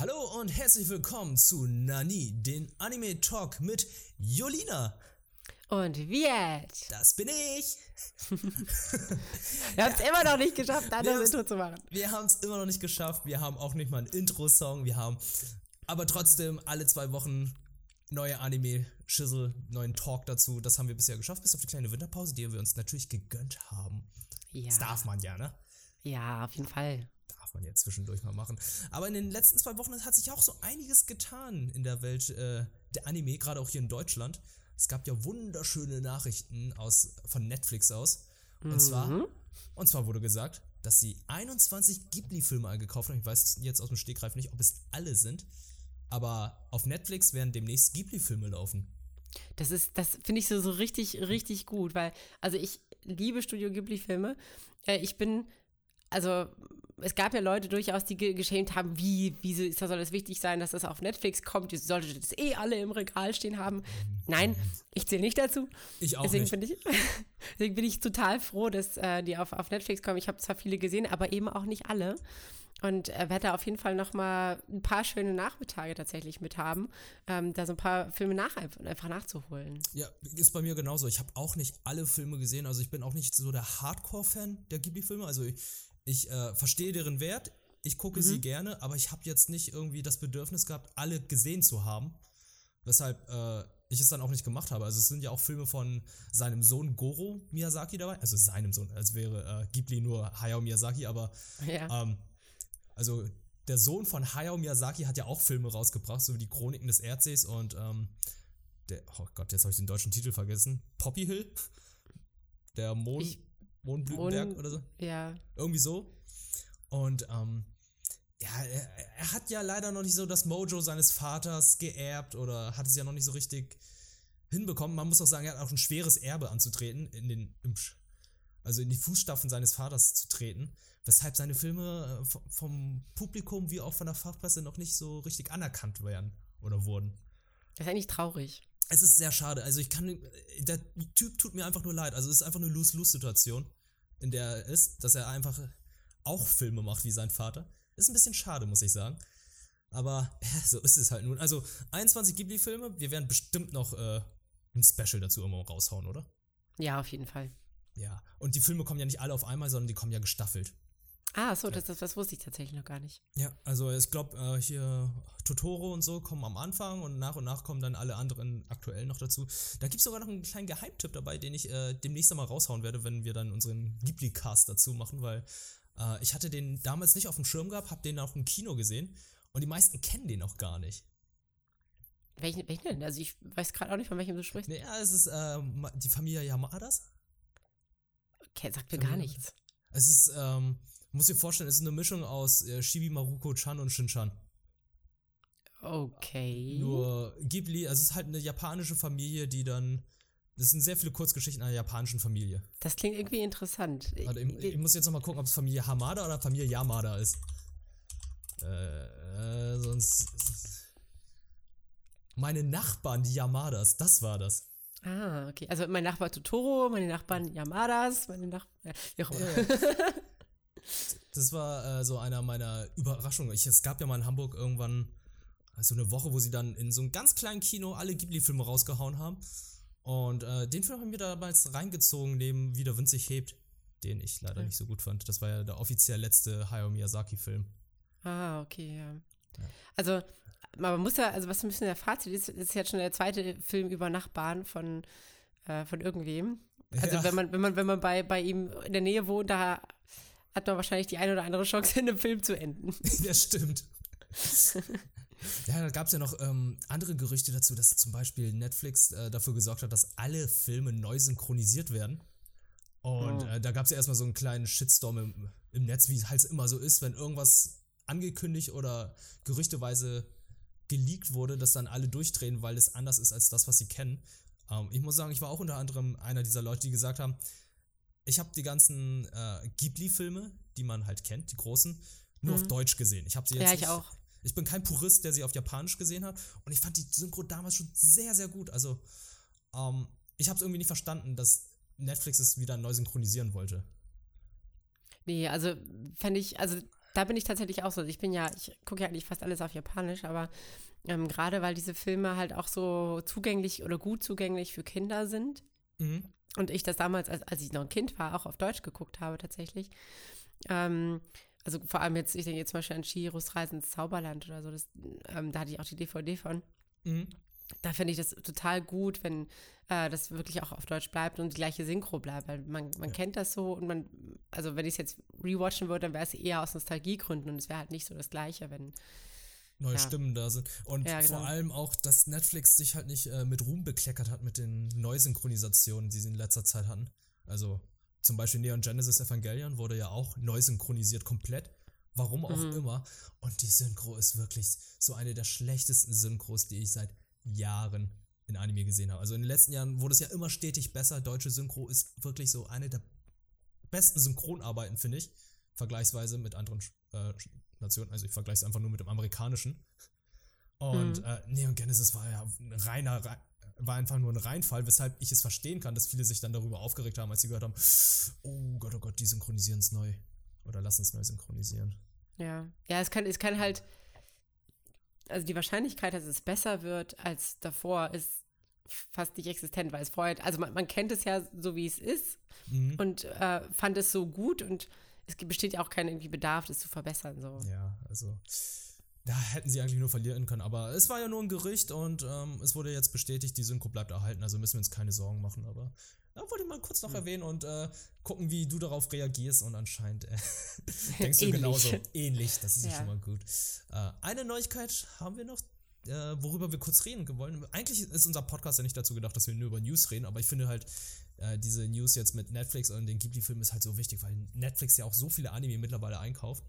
Hallo und herzlich willkommen zu Nani, den Anime Talk mit Jolina. Und Viet. Das bin ich. Wir haben es immer noch nicht geschafft, ein anderes Intro zu machen. Wir haben es immer noch nicht geschafft. Wir haben auch nicht mal einen Intro-Song. Wir haben aber trotzdem alle zwei Wochen neue Anime-Schissel, neuen Talk dazu. Das haben wir bisher geschafft, bis auf die kleine Winterpause, die wir uns natürlich gegönnt haben. Ja. Das darf man ja, ne? Ja, auf jeden Fall. Darf man ja zwischendurch mal machen. Aber in den letzten zwei Wochen hat sich auch so einiges getan in der Welt äh, der Anime, gerade auch hier in Deutschland. Es gab ja wunderschöne Nachrichten aus, von Netflix aus. Und Mhm. zwar, und zwar wurde gesagt, dass sie 21 Ghibli-Filme eingekauft haben. Ich weiß jetzt aus dem Stegreif nicht, ob es alle sind. Aber auf Netflix werden demnächst Ghibli-Filme laufen. Das ist, das finde ich so, so richtig, richtig gut, weil, also ich liebe Studio Ghibli-Filme. Äh, ich bin, also es gab ja Leute durchaus, die ge geschämt haben, wie, das, soll es wichtig sein, dass das auf Netflix kommt? Ihr solltet das eh alle im Regal stehen haben. Nein, ich zähle nicht dazu. Ich auch Deswegen nicht. bin ich, deswegen bin ich total froh, dass äh, die auf, auf Netflix kommen. Ich habe zwar viele gesehen, aber eben auch nicht alle. Und äh, werde da auf jeden Fall noch mal ein paar schöne Nachmittage tatsächlich mit haben, ähm, da so ein paar Filme nach, einfach nachzuholen. Ja, ist bei mir genauso. Ich habe auch nicht alle Filme gesehen. Also ich bin auch nicht so der Hardcore-Fan der Ghibli-Filme. Also ich, ich äh, verstehe deren Wert. Ich gucke sie gerne, aber ich habe jetzt nicht irgendwie das Bedürfnis gehabt, alle gesehen zu haben. Weshalb äh, ich es dann auch nicht gemacht habe. Also es sind ja auch Filme von seinem Sohn Goro Miyazaki dabei. Also seinem Sohn, als wäre äh, Ghibli nur Hayao Miyazaki, aber Ja. ähm, also der Sohn von Hayao Miyazaki hat ja auch Filme rausgebracht, so wie die Chroniken des Erdsees und ähm, der, oh Gott, jetzt habe ich den deutschen Titel vergessen. Poppy Hill? Der Mond, Ich- Mondblütenberg Mond- oder so? ja. Irgendwie so. Und ähm, ja, er, er hat ja leider noch nicht so das Mojo seines Vaters geerbt oder hat es ja noch nicht so richtig hinbekommen. Man muss auch sagen, er hat auch ein schweres Erbe anzutreten, in den, im, also in die Fußstapfen seines Vaters zu treten, weshalb seine Filme äh, vom Publikum wie auch von der Fachpresse noch nicht so richtig anerkannt werden oder wurden. Das ist eigentlich traurig. Es ist sehr schade. Also ich kann, der Typ tut mir einfach nur leid. Also es ist einfach eine Lose-Lose-Situation, in der er ist, dass er einfach auch Filme macht wie sein Vater. Ist ein bisschen schade, muss ich sagen. Aber ja, so ist es halt nun. Also 21 Ghibli-Filme, wir werden bestimmt noch äh, ein Special dazu immer raushauen, oder? Ja, auf jeden Fall. Ja. Und die Filme kommen ja nicht alle auf einmal, sondern die kommen ja gestaffelt. Ah, so, das, das, das wusste ich tatsächlich noch gar nicht. Ja, also ich glaube, äh, hier Totoro und so kommen am Anfang und nach und nach kommen dann alle anderen aktuell noch dazu. Da gibt es sogar noch einen kleinen Geheimtipp dabei, den ich äh, demnächst einmal raushauen werde, wenn wir dann unseren Ghibli-Cast dazu machen, weil äh, ich hatte den damals nicht auf dem Schirm gehabt, habe den auch im Kino gesehen und die meisten kennen den auch gar nicht. Welchen, welchen denn? Also ich weiß gerade auch nicht, von welchem du sprichst. Nee, ja, es ist äh, die Familie Yamadas. Okay, sagt mir gar nichts. Es ist, ähm, muss dir vorstellen, es ist eine Mischung aus äh, Shibi Maruko-chan und Shin-chan. Okay. Nur Ghibli, also es ist halt eine japanische Familie, die dann. Das sind sehr viele Kurzgeschichten einer japanischen Familie. Das klingt irgendwie interessant. Warte, ich, ich muss jetzt nochmal gucken, ob es Familie Hamada oder Familie Yamada ist. Äh, äh, sonst. Meine Nachbarn, die Yamadas, das war das. Ah, okay. Also mein Nachbar Totoro, meine Nachbarn Yamadas, meine Nachbarn. Ja, auch immer. Das war äh, so einer meiner Überraschungen. Ich, es gab ja mal in Hamburg irgendwann so eine Woche, wo sie dann in so einem ganz kleinen Kino alle Ghibli-Filme rausgehauen haben. Und äh, den Film haben wir damals reingezogen, neben Wie der Wind sich hebt, den ich leider Ja. nicht so gut fand. Das war ja der offiziell letzte Hayao Miyazaki-Film. Ah, okay, ja. Also, man muss ja, also was ein bisschen der Fazit ist, ist jetzt schon der zweite Film über Nachbarn von, äh, von irgendwem. Also Ja. wenn man, wenn man, wenn man bei, bei ihm in der Nähe wohnt, da hat man wahrscheinlich die eine oder andere Chance, in einem Film zu enden. ja, stimmt. ja, da gab es ja noch ähm, andere Gerüchte dazu, dass zum Beispiel Netflix äh, dafür gesorgt hat, dass alle Filme neu synchronisiert werden. Und Oh. äh, da gab es ja erstmal so einen kleinen Shitstorm im, im Netz, wie es halt immer so ist, wenn irgendwas angekündigt oder gerüchteweise geleakt wurde, dass dann alle durchdrehen, weil es anders ist als das, was sie kennen. Ähm, ich muss sagen, ich war auch unter anderem einer dieser Leute, die gesagt haben, ich habe die ganzen äh, Ghibli-Filme, die man halt kennt, die großen, nur auf Deutsch gesehen. Ich habe sie jetzt Mhm. Ja, ich nicht, auch. Ich bin kein Purist, der sie auf Japanisch gesehen hat. Und ich fand die Synchro damals schon sehr, sehr gut. Also, ähm, ich habe es irgendwie nicht verstanden, dass Netflix es wieder neu synchronisieren wollte. Nee, also fände ich, also da bin ich tatsächlich auch so. Ich bin ja, ich gucke ja eigentlich fast alles auf Japanisch, aber ähm, gerade weil diese Filme halt auch so zugänglich oder gut zugänglich für Kinder sind. Mhm. Und ich das damals, als, als ich noch ein Kind war, auch auf Deutsch geguckt habe tatsächlich. Ähm, also vor allem jetzt, ich denke jetzt zum Beispiel an Chihiros Reisen ins Zauberland oder so, das, ähm, da hatte ich auch die DVD von. Mhm. Da finde ich das total gut, wenn äh, das wirklich auch auf Deutsch bleibt und die gleiche Synchro bleibt, weil man, man ja. kennt das so und man, also wenn ich es jetzt rewatchen würde, dann wäre es eher aus Nostalgiegründen und es wäre halt nicht so das Gleiche, wenn neue ja. Stimmen da sind. Und ja, genau. vor allem auch, dass Netflix sich halt nicht äh, mit Ruhm bekleckert hat mit den Neusynchronisationen, die sie in letzter Zeit hatten. Also zum Beispiel Neon Genesis Evangelion wurde ja auch neu synchronisiert komplett. Warum auch mhm. immer. Und die Synchro ist wirklich so eine der schlechtesten Synchros, die ich seit Jahren in Anime gesehen habe. Also in den letzten Jahren wurde es ja immer stetig besser. Deutsche Synchro ist wirklich so eine der besten Synchronarbeiten, finde ich. Vergleichsweise mit anderen äh, Nationen. Also ich vergleiche es einfach nur mit dem amerikanischen. Und mhm. äh, Neon Genesis war ja ein reiner, war einfach nur ein Reinfall, weshalb ich es verstehen kann, dass viele sich dann darüber aufgeregt haben, als sie gehört haben, oh Gott, oh Gott, die synchronisieren es neu. Oder lassen es neu synchronisieren. Ja. Ja, es kann, es kann halt, also die Wahrscheinlichkeit, dass es besser wird als davor, ist fast nicht existent, weil es vorher, also man, man kennt es ja so, wie es ist mhm. und äh, fand es so gut und es besteht ja auch kein irgendwie Bedarf, das zu verbessern. So. Ja, also da hätten sie eigentlich nur verlieren können, aber es war ja nur ein Gerücht und ähm, es wurde jetzt bestätigt, die Synchro bleibt erhalten, also müssen wir uns keine Sorgen machen, aber da wollte ich mal kurz noch mhm. erwähnen und äh, gucken, wie du darauf reagierst und anscheinend äh, denkst du genauso ähnlich, das ist ja, ja schon mal gut. Äh, eine Neuigkeit haben wir noch, äh, worüber wir kurz reden wollen. Eigentlich ist unser Podcast ja nicht dazu gedacht, dass wir nur über News reden, aber ich finde halt, äh, diese News jetzt mit Netflix und den Ghibli-Filmen ist halt so wichtig, weil Netflix ja auch so viele Anime mittlerweile einkauft.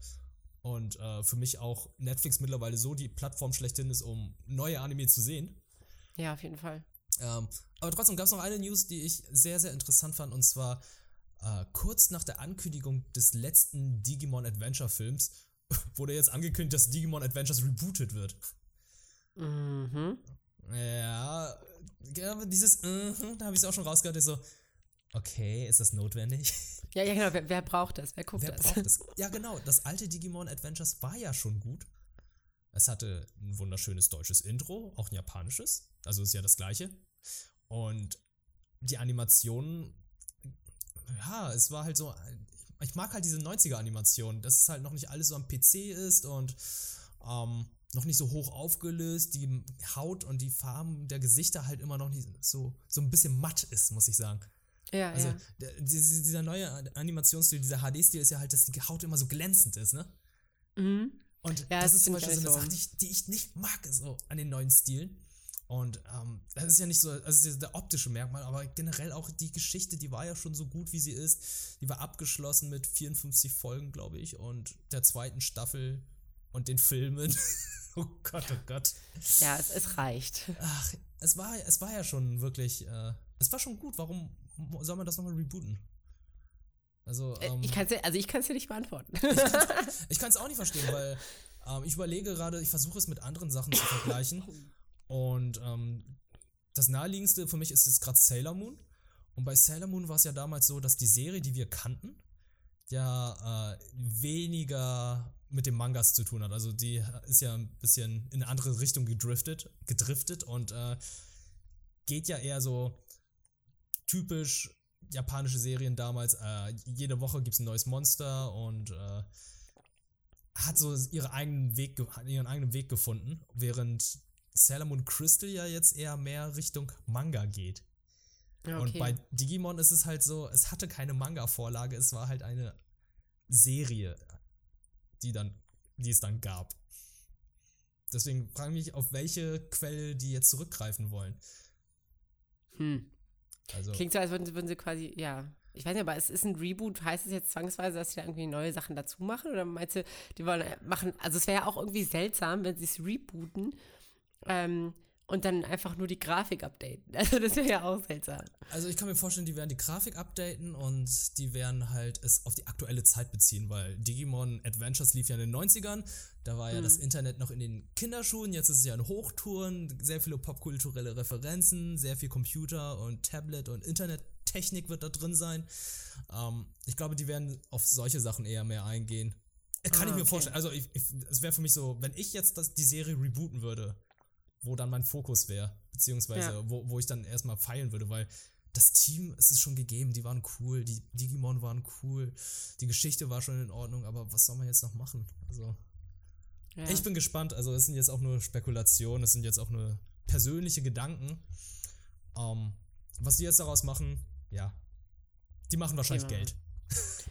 Und äh, für mich auch Netflix mittlerweile so die Plattform schlechthin ist, um neue Anime zu sehen. Ja, auf jeden Fall. Ähm, aber trotzdem gab es noch eine News, die ich sehr, sehr interessant fand. Und zwar äh, kurz nach der Ankündigung des letzten Digimon Adventure Films wurde jetzt angekündigt, dass Digimon Adventures rebooted wird. Mhm. Ja, dieses, uh, da habe ich es auch schon rausgehört, so, okay, ist das notwendig? Ja, ja, genau. Wer, wer braucht das? Wer guckt wer das? Braucht das? Ja, genau. Das alte Digimon Adventures war ja schon gut. Es hatte ein wunderschönes deutsches Intro, auch ein japanisches. Also ist ja das gleiche. Und die Animationen, ja, es war halt so. Ich mag halt diese 90er-Animationen, dass es halt noch nicht alles so am PC ist und ähm, noch nicht so hoch aufgelöst, die Haut und die Farben der Gesichter halt immer noch nicht so, so ein bisschen matt ist, muss ich sagen. Ja, also ja. Der, dieser neue Animationsstil, dieser HD-Stil ist ja halt, dass die Haut immer so glänzend ist, ne? Mhm. Und ja, das, das ist zum Beispiel so eine Sache, die ich, die ich nicht mag, so an den neuen Stilen. Und ähm, das ist ja nicht so, also das ist der optische Merkmal, aber generell auch die Geschichte, die war ja schon so gut, wie sie ist. Die war abgeschlossen mit 54 Folgen, glaube ich, und der zweiten Staffel und den Filmen. oh Gott, oh Gott. Ja, es, es reicht. Ach, es war, es war ja schon wirklich, äh, es war schon gut. Warum soll man das nochmal rebooten? Also, äh, ähm, ich kann's, also ich kann es dir nicht beantworten. ich kann es auch nicht verstehen, weil ähm, ich überlege gerade, ich versuche es mit anderen Sachen zu vergleichen. Und ähm, das naheliegendste für mich ist jetzt gerade Sailor Moon. Und bei Sailor Moon war es ja damals so, dass die Serie, die wir kannten, ja äh, weniger mit dem Mangas zu tun hat. Also die ist ja ein bisschen in eine andere Richtung gedriftet, gedriftet und äh, geht ja eher so typisch japanische Serien damals. Äh, jede Woche gibt es ein neues Monster und äh, hat so ihre eigenen Weg, ihren eigenen Weg gefunden, während Sailor Moon Crystal ja jetzt eher mehr Richtung Manga geht. Okay. Und bei Digimon ist es halt so, es hatte keine Manga-Vorlage, es war halt eine Serie, die dann, die es dann gab. Deswegen frage ich mich, auf welche Quelle die jetzt zurückgreifen wollen. Hm. Also, Klingt so, als würden sie, würden sie quasi, ja. Ich weiß nicht, aber es ist ein Reboot. Heißt es jetzt zwangsweise, dass sie da irgendwie neue Sachen dazu machen? Oder meinst du, die wollen machen, also es wäre ja auch irgendwie seltsam, wenn sie es rebooten ähm, und dann einfach nur die Grafik updaten. Also das wäre ja auch seltsam. Also ich kann mir vorstellen, die werden die Grafik updaten und die werden halt es auf die aktuelle Zeit beziehen, weil Digimon Adventures lief ja in den 90ern, da war ja mhm. das Internet noch in den Kinderschuhen, jetzt ist es ja in Hochtouren, sehr viele popkulturelle Referenzen, sehr viel Computer und Tablet und Internettechnik wird da drin sein. Ähm, ich glaube, die werden auf solche Sachen eher mehr eingehen. Kann Ah, ich mir okay. vorstellen. Also, es wäre für mich so, wenn ich jetzt das, die Serie rebooten würde, wo dann mein Fokus wäre, beziehungsweise Ja. wo, wo ich dann erstmal feilen würde, weil das Team, es ist schon gegeben, die waren cool, die Digimon waren cool, die Geschichte war schon in Ordnung, aber was soll man jetzt noch machen? Also, Ja. ich bin gespannt. Also, es sind jetzt auch nur Spekulationen, es sind jetzt auch nur persönliche Gedanken. Ähm, was die jetzt daraus machen, ja, die machen wahrscheinlich. Geld.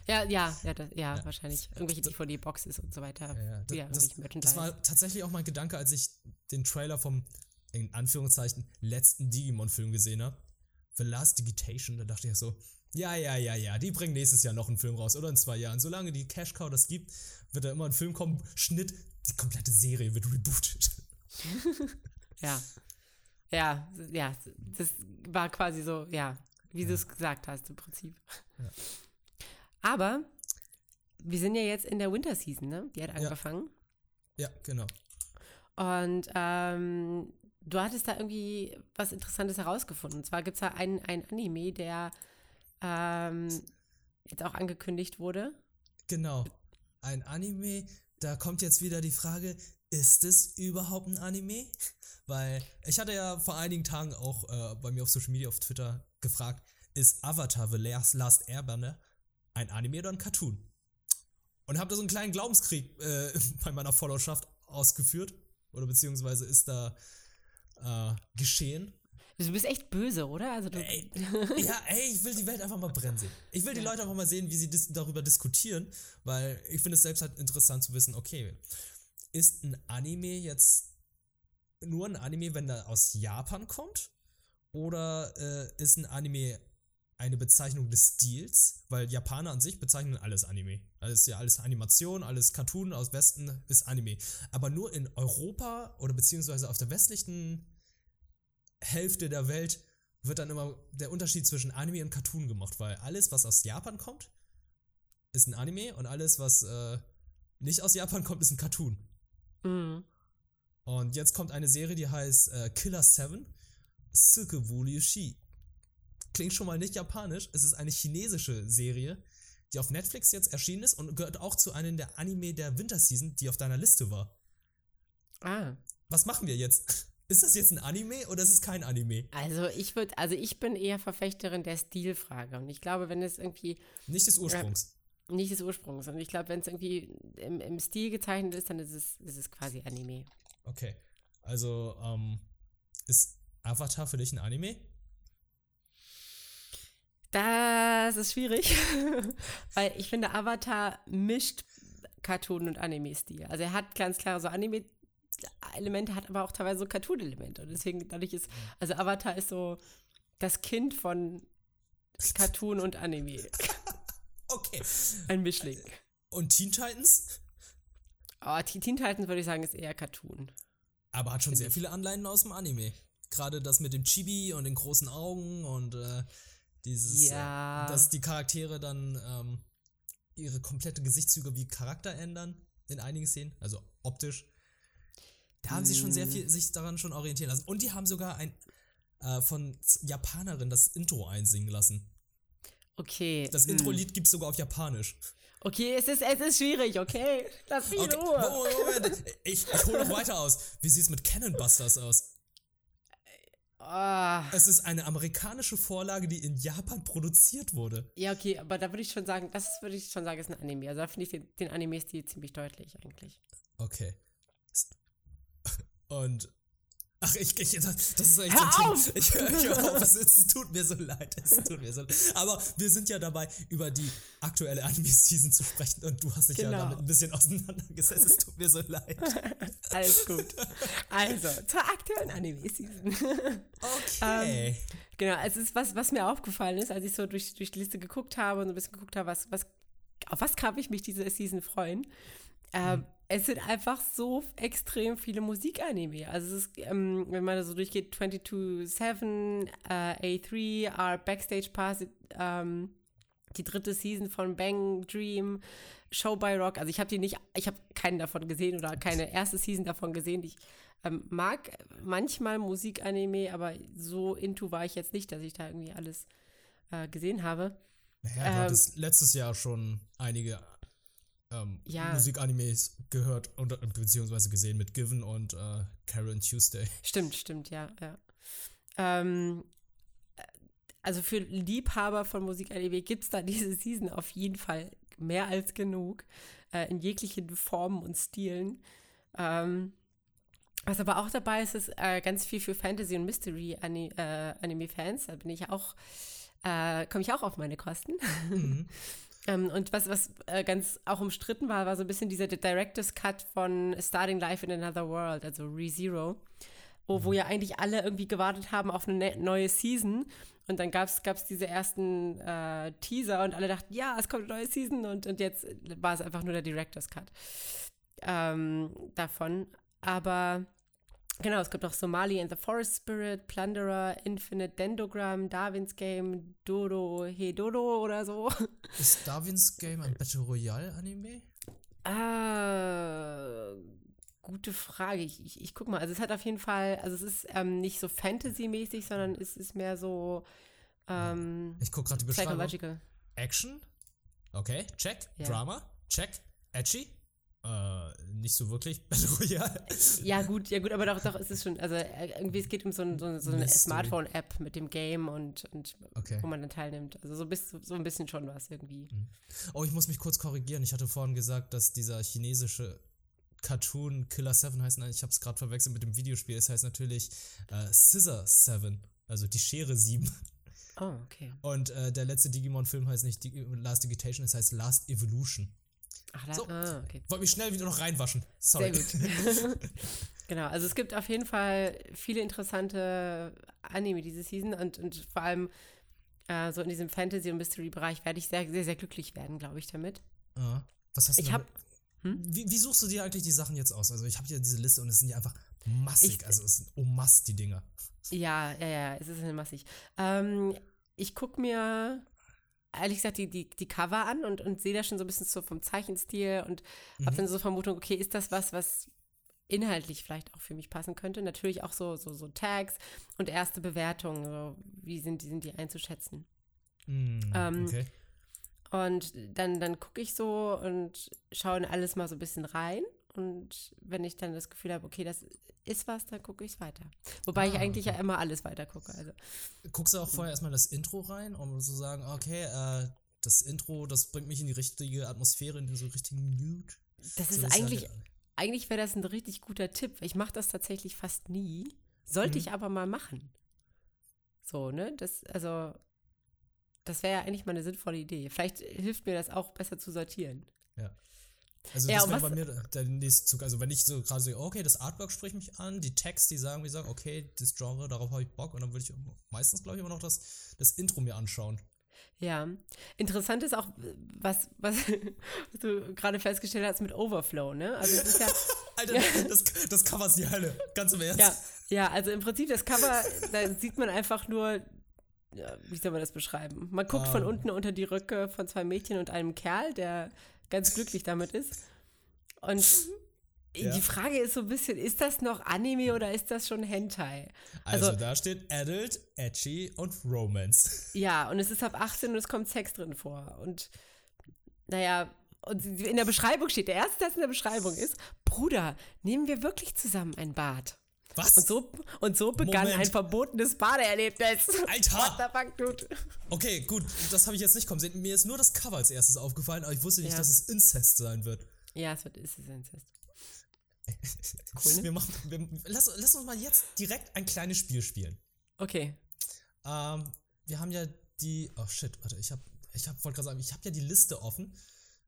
Ja, ja, ja, ja, Ja. wahrscheinlich. Irgendwelche DVD-Boxes und so weiter. Ja, ja, Ja, das, das, war tatsächlich auch mein Gedanke, als ich den Trailer vom, in Anführungszeichen, letzten Digimon-Film gesehen habe. The Last Digitation, da dachte ich so, ja, ja, ja, ja, die bringen nächstes Jahr noch einen Film raus oder in zwei Jahren. Solange die Cash Cow das gibt, wird da immer ein Film kommen, Schnitt, die komplette Serie wird rebootet. Ja. Ja, ja, das war quasi so, ja, wie du es gesagt hast im Prinzip. Ja. Aber wir sind ja jetzt in der Winter Season, ne? Die hat angefangen. ja, genau. Und ähm, du hattest da irgendwie was Interessantes herausgefunden. Und zwar gibt es da einen, einen Anime, der ähm, jetzt auch angekündigt wurde. Genau. Ein Anime, da kommt jetzt wieder die Frage, ist es überhaupt ein Anime? Weil ich hatte ja vor einigen Tagen auch äh, bei mir auf Social Media, auf Twitter gefragt, ist Avatar The Last, Last Airbender ein Anime oder ein Cartoon? Und habe da so einen kleinen Glaubenskrieg äh, bei meiner Followerschaft ausgeführt. Oder beziehungsweise ist da äh, geschehen. Du bist echt böse, oder? Also du, Ey, ja, ey, ich will die Welt einfach mal brennen sehen. Ich will die Leute einfach mal sehen, wie sie dis darüber diskutieren, weil ich finde es selbst halt interessant zu wissen, okay, ist ein Anime jetzt nur ein Anime, wenn er aus Japan kommt? Oder äh, ist ein Anime eine Bezeichnung des Stils? Weil Japaner an sich bezeichnen alles Anime. Also ist ja alles Animation, alles Cartoon aus Westen ist Anime. Aber nur in Europa oder beziehungsweise auf der westlichen Hälfte der Welt wird dann immer der Unterschied zwischen Anime und Cartoon gemacht, weil alles, was aus Japan kommt, ist ein Anime und alles, was äh, nicht aus Japan kommt, ist ein Cartoon. Mhm. Und jetzt kommt eine Serie, die heißt äh, Killer 7 Shi. Klingt schon mal nicht japanisch. Es ist eine chinesische Serie, die auf Netflix jetzt erschienen ist und gehört auch zu einem der Anime der Winterseason, die auf deiner Liste war. Ah. Was machen wir jetzt? Ist das jetzt ein Anime oder ist es kein Anime? Also ich würde, also ich bin eher Verfechterin der Stilfrage. Und ich glaube, wenn es irgendwie Nicht des Ursprungs. nicht des Ursprungs, sondern ich glaube, wenn es irgendwie im, im Stil gezeichnet ist, dann ist es, ist es quasi Anime. Okay. Also, ähm, ist Avatar für dich ein Anime? Das ist schwierig, weil ich finde, Avatar mischt Cartoon und Anime-Stil. Also er hat ganz klare so Anime-Elemente, hat aber auch teilweise so Cartoon-Elemente. Und deswegen, dadurch ist, also Avatar ist so das Kind von Cartoon und Anime. Okay. Ein Mischling. Und Teen Titans? Oh, Teen Teen Titans würde ich sagen, ist eher Cartoon. Aber hat schon sehr viele Anleihen aus dem Anime. Gerade das mit dem Chibi und den großen Augen und äh, dieses, Ja. äh, dass die Charaktere dann ähm, ihre komplette Gesichtszüge wie Charakter ändern in einigen Szenen, also optisch. Da haben sie schon sehr viel sich daran schon orientieren lassen. Und die haben sogar ein äh, von Japanerin das Intro einsingen lassen. Okay. Das hm. Intro-Lied gibt es sogar auf Japanisch. Okay, es ist, es ist schwierig, okay? Lass mich Okay. in Ruhe. Moment, Moment. Ich, ich hole noch weiter aus. Wie sieht es mit Cannon Busters aus? Ah. Es ist eine amerikanische Vorlage, die in Japan produziert wurde. Ja, okay, aber da würde ich schon sagen, das würde ich schon sagen, ist ein Anime. Also da finde ich den, den Anime-Stil ziemlich deutlich eigentlich. Okay. Und. Ach, ich, ich das das ist echt Hör so auf! Ich höre ich hör auf, es, es tut mir so leid. Es tut mir so leid. Aber wir sind ja dabei, über die aktuelle Anime-Season zu sprechen und du hast dich ja Genau. damit ein bisschen auseinandergesetzt. Es tut mir so leid. Alles gut. Also, zur aktuellen Anime-Season. Okay. genau, es ist was, was mir aufgefallen ist, als ich so durch, durch die Liste geguckt habe und so ein bisschen geguckt habe, was, was, auf was kann ich mich diese Season freuen. Ähm, Es sind einfach so extrem viele Musikanime. Also es ist, ähm, wenn man da so durchgeht, 22-7, äh, A3, our Backstage Pass, ähm, die dritte Season von Bang Dream, Show by Rock. Also ich habe die nicht, ich habe keinen davon gesehen oder keine erste Season davon gesehen. Ich ähm, mag manchmal Musikanime, aber so into war ich jetzt nicht, dass ich da irgendwie alles äh, gesehen habe. Naja, du ähm, hattest letztes Jahr schon einige ähm, Ja. Musikanimes gehört und beziehungsweise gesehen mit Given und äh, Karen Tuesday. Stimmt, stimmt, ja, ja. Ähm, also für Liebhaber von Musik-LEW gibt es da diese Season auf jeden Fall mehr als genug. Äh, in jeglichen Formen und Stilen. Ähm, was aber auch dabei ist, ist äh, ganz viel für Fantasy- und Mystery-Anime-Fans. da bin ich auch, äh, komme ich auch auf meine Kosten. Mhm. Ähm, und was, was äh, ganz auch umstritten war, war so ein bisschen dieser Director's Cut von Starting Life in Another World, also ReZero, wo, wo ja eigentlich alle irgendwie gewartet haben auf eine ne neue Season. Und dann gab es diese ersten äh, Teaser und alle dachten, ja, es kommt eine neue Season und, und jetzt war es einfach nur der Director's Cut ähm, davon. Aber genau, es gibt auch Somali and the Forest Spirit, Plunderer, Infinite Dendrogram, Darwin's Game, Dodo, He Dodo oder so. Ist Darwin's Game ein Battle Royale Anime? Ah, gute Frage. Ich, ich, ich guck mal. Also es hat auf jeden Fall, also es ist ähm, nicht so Fantasy-mäßig, sondern es ist mehr so ähm, Ich guck gerade die Beschreibung. Psychological. Action? Okay, check. Ja. Drama? Check. Edgy? Äh, nicht so wirklich. Battle Royale? Ja, gut, ja gut, aber doch, doch ist es schon, also äh, irgendwie es geht um so, ein, so, so eine. Smartphone-App mit dem Game und, und Okay. wo man dann teilnimmt. Also so, bis, so ein bisschen schon was irgendwie. Oh, ich muss mich kurz korrigieren. Ich hatte vorhin gesagt, dass dieser chinesische Cartoon Killer 7 heißt. Nein, ich habe es gerade verwechselt mit dem Videospiel. Es heißt natürlich äh, Scissor 7, also die Schere 7. Oh, okay. Und äh, der letzte Digimon-Film heißt nicht Last Digitation, es heißt Last Evolution. Ach, da, So. ah, okay. Wollte mich schnell wieder noch reinwaschen. Sorry. Sehr gut. genau, also es gibt auf jeden Fall viele interessante Anime diese Season und, und vor allem äh, so in diesem Fantasy- und Mystery-Bereich werde ich sehr, sehr, sehr glücklich werden, glaube ich, damit. Ja. Was hast du Ich hab- hm? Wie, wie suchst du dir eigentlich die Sachen jetzt aus? Also ich habe hier diese Liste und es sind ja einfach massig. Ich- also es sind oh Mass die Dinger. Ja, ja, ja, es ist massig. Ähm, ich gucke mir ehrlich gesagt die, die, die Cover an und, und sehe da schon so ein bisschen so vom Zeichenstil und habe dann so Vermutung, okay, ist das was, was inhaltlich vielleicht auch für mich passen könnte? Natürlich auch so, so, so Tags und erste Bewertungen, so, wie sind, die- sind die einzuschätzen? Mm, Ähm, okay. Und dann, dann gucke ich so und schaue in alles mal so ein bisschen rein. Und wenn ich dann das Gefühl habe, okay, das ist was, dann gucke ich es weiter. Wobei ich Ah, eigentlich okay. ja immer alles weiter gucke. Also. Guckst du auch vorher erstmal das Intro rein, um zu sagen, okay, äh, das Intro, das bringt mich in die richtige Atmosphäre, in den so richtigen Mood. Das So, ist eigentlich, halt- eigentlich wäre das ein richtig guter Tipp. Ich mache das tatsächlich fast nie. Sollte Mhm. ich aber mal machen. So, ne? Das, also, das wäre ja eigentlich mal eine sinnvolle Idee. Vielleicht hilft mir das auch besser zu sortieren. Also Ja, das wäre bei mir der- nächste Zug. Also wenn ich so gerade so, okay, das Artwork spricht mich an, die Tags, die sagen, wie sagen, okay, das Genre, darauf habe ich Bock und dann würde ich meistens, glaube ich, immer noch das, das Intro mir anschauen. Ja, interessant ist auch, was, was, was du gerade festgestellt hast mit Overflow, ne? Also es ist ja, Alter, das, das Cover ist die Hölle, ganz im Ernst. ja, ja, also im Prinzip das Cover, da sieht man einfach nur, ja, wie soll man das beschreiben? Man guckt von Ähm. unten unter die Röcke von zwei Mädchen und einem Kerl, der ganz glücklich damit ist. Und Ja. die Frage ist so ein bisschen, ist das noch Anime oder ist das schon Hentai? Also, Also- da steht Adult, Edgy und Romance. Ja, und es ist ab 18 und es kommt Sex drin vor. Und naja, und in der Beschreibung steht, der erste Satz in der Beschreibung ist, Bruder, nehmen wir wirklich zusammen ein Bad? Was? Und so, und so begann Moment. ein verbotenes Badeerlebnis. Alter! What the fuck, dude? Okay, gut, das habe ich jetzt nicht kommen sehen. Mir ist nur das Cover als erstes aufgefallen, aber ich wusste nicht, Ja. dass es Incest sein wird. Ja, es wird, es ist Incest. Cool, ne? Wir machen, wir, lass, lass uns mal jetzt direkt ein kleines Spiel spielen. Okay. Ähm, wir haben ja die. Oh shit, warte, ich habe, ich hab, wollte gerade sagen, ich habe ja die Liste offen.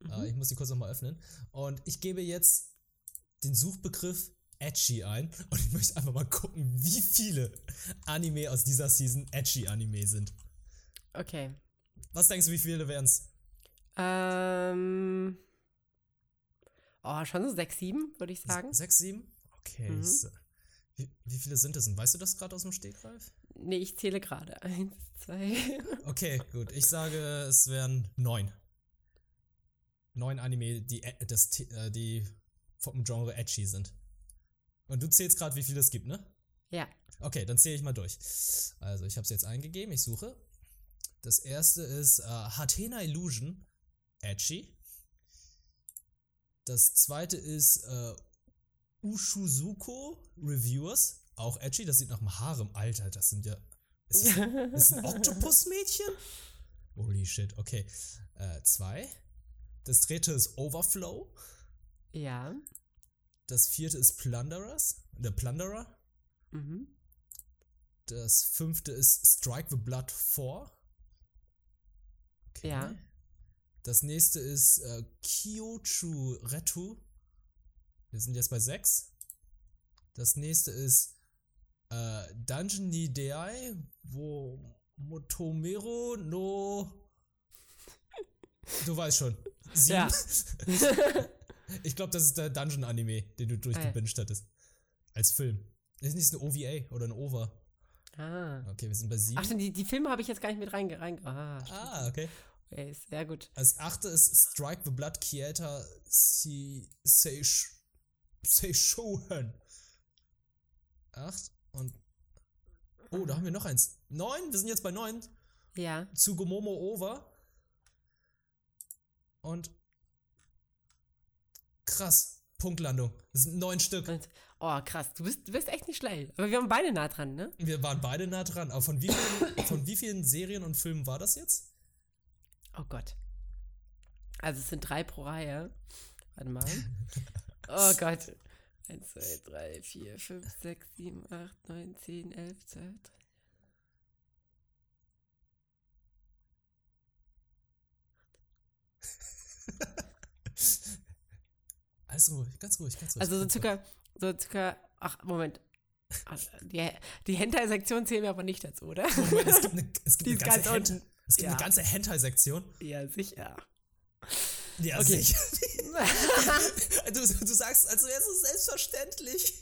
Äh, ich muss die kurz nochmal öffnen. Und ich gebe jetzt den Suchbegriff Edgy ein. Und ich möchte einfach mal gucken, wie viele Anime aus dieser Season Edgy Anime sind. Okay. Was denkst du, wie viele wären es? Ähm. Oh, schon so sechs, sieben, würde ich sagen. Sechs, sieben? Okay. Mhm. Wie, wie viele sind es denn? Weißt du das gerade aus dem Stegreif? Nee, ich zähle gerade. Eins, zwei. Okay, gut. Ich sage, es wären neun. Neun Anime, die, ä- das, äh, die vom Genre Edgy sind. Und du zählst gerade, wie viele es gibt, ne? Ja. Okay, dann zähle ich mal durch. Also, ich habe es jetzt eingegeben, ich suche. Das erste ist äh, Hatena Illusion, Edgy. Das zweite ist äh, Ushuzuko Reviewers. Auch edgy, das sieht nach einem Harem. Alter, das sind ja. Ist das, ist ein Oktopus-Mädchen? Holy shit, okay. Äh, zwei. Das dritte ist Overflow. Ja. Das vierte ist Plunderers. Der Plunderer. Mhm. Das fünfte ist Strike the Blood 4. Okay. Ja. Das nächste ist äh, Kyochu Retu. Wir sind jetzt bei 6. Das nächste ist äh, Dungeon ni Dei, wo Motomero no. Du weißt schon. Sieben. Ja. ich glaube, das ist der Dungeon-Anime, den du durchgebinged hattest. Als Film. Ist nicht eine OVA oder ein OVA. Ah. Okay, wir sind bei sieben. Ach, stimmt, die, die Filme habe ich jetzt gar nicht mit reinge... Rein, ah, ah, okay. Okay, sehr gut. Als achte ist Strike the Blood Kieta Si Seish- Seishohan. Acht und. Oh, da haben wir noch eins. Neun? Wir sind jetzt bei neun. Ja. Tsugumomo Over. Und. Krass. Punktlandung. Das sind neun Stück. Und, oh, krass. Du bist, du bist echt nicht schlecht. Aber wir waren beide nah dran, ne? Wir waren beide nah dran. Aber von wie vielen, von wie vielen Serien und Filmen war das jetzt? Oh Gott. Also es sind drei pro Reihe. Warte mal. Oh Gott. 1, 2, 3, 4, 5, 6, 7, 8, 9, 10, 11, 12, 13. Alles ruhig, ganz ruhig, ganz ruhig. Also so circa, so circa, ach, Moment. Ach, Die, die Hentai-Sektion zählen wir aber nicht dazu, oder? Moment, es gibt eine, es gibt Die eine ist ganze, ganz Hent unten. es gibt Ja. eine ganze Hentai-Sektion. Ja, sicher. Ja, Okay. sicher. du, du sagst, als wäre es selbstverständlich.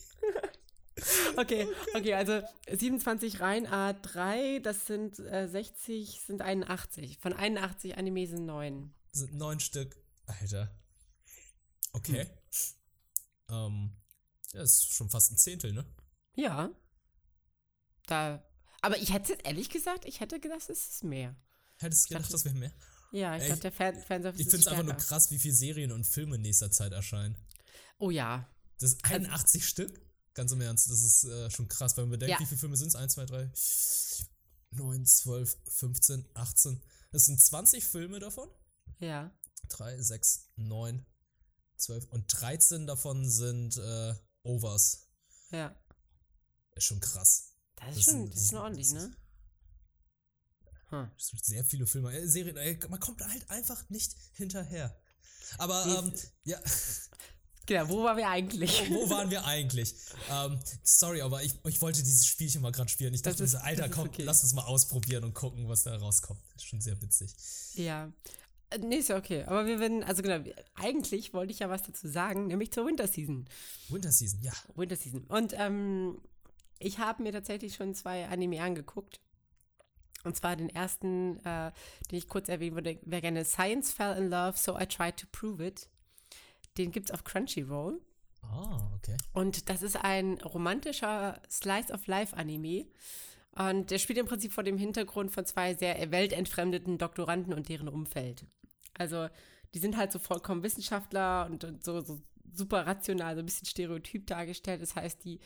Okay, okay, also 27 Reihen A3, das sind äh, 60, sind 81. Von 81 Anime sind 9. Das sind neun Stück. Alter. Okay. Hm. Ähm, ja, das ist schon fast ein Zehntel, ne? Ja. Da. Aber ich hätte ehrlich gesagt, ich hätte gedacht, es ist mehr. Hättest du gedacht, dachte- das wäre mehr? Ja, ich glaube, der Fan Fanservice Ich finde es einfach nur krass, wie viele Serien und Filme in nächster Zeit erscheinen. Oh ja. Das ist 81 Stück? Ganz im Ernst, das ist äh, schon krass, wenn man bedenkt, Ja. wie viele Filme sind es? 1, 2, 3, 9, 12, 15, 18. Das sind 20 Filme davon. Ja. 3, 6, 9, 12 und 13 davon sind äh, Overs. Ja. Ist schon krass. Das ist Das schon, das ist schon ordentlich, ne? Hm. Sehr viele Filme, äh, Serien, äh, man kommt halt einfach nicht hinterher. Aber ähm, ja, Genau, wo waren wir eigentlich? wo waren wir eigentlich? Ähm, sorry, aber ich, ich wollte dieses Spielchen mal gerade spielen. Ich Das dachte ist- Alter, komm, okay. lass uns mal ausprobieren und gucken, was da rauskommt. ist schon sehr witzig. Ja. Nee, ist ja okay. Aber wir werden, also genau, eigentlich wollte ich ja was dazu sagen, nämlich zur Winter Season. Winter Season, ja. Winter Season. Und ähm, ich habe mir tatsächlich schon zwei Anime angeguckt. Und zwar den ersten, äh, den ich kurz erwähnen würde, wäre gerne Science Fell in Love, So I Tried to Prove It. Den gibt's auf Crunchyroll. Ah, okay. Und das ist ein romantischer Slice of Life Anime. Und der spielt im Prinzip vor dem Hintergrund von zwei sehr weltentfremdeten Doktoranden und deren Umfeld. Also, die sind halt so vollkommen Wissenschaftler und, und so, so super rational, so ein bisschen stereotyp dargestellt. Das heißt, die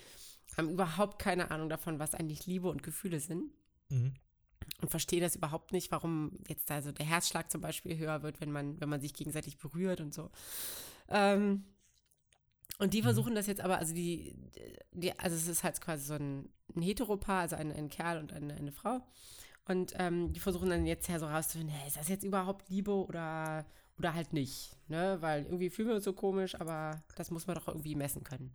haben überhaupt keine Ahnung davon, was eigentlich Liebe und Gefühle sind. Mhm. Und verstehe das überhaupt nicht, warum jetzt also der Herzschlag zum Beispiel höher wird, wenn man, wenn man sich gegenseitig berührt und so. Ähm, und die versuchen das jetzt aber, also die, die, also es ist halt quasi so ein, ein Heteropaar, also ein, ein Kerl und eine, eine Frau. Und ähm, die versuchen dann jetzt ja so rauszufinden, hey, ist das jetzt überhaupt Liebe oder, oder halt nicht? Ne? Weil irgendwie fühlen wir uns so komisch, aber das muss man doch irgendwie messen können.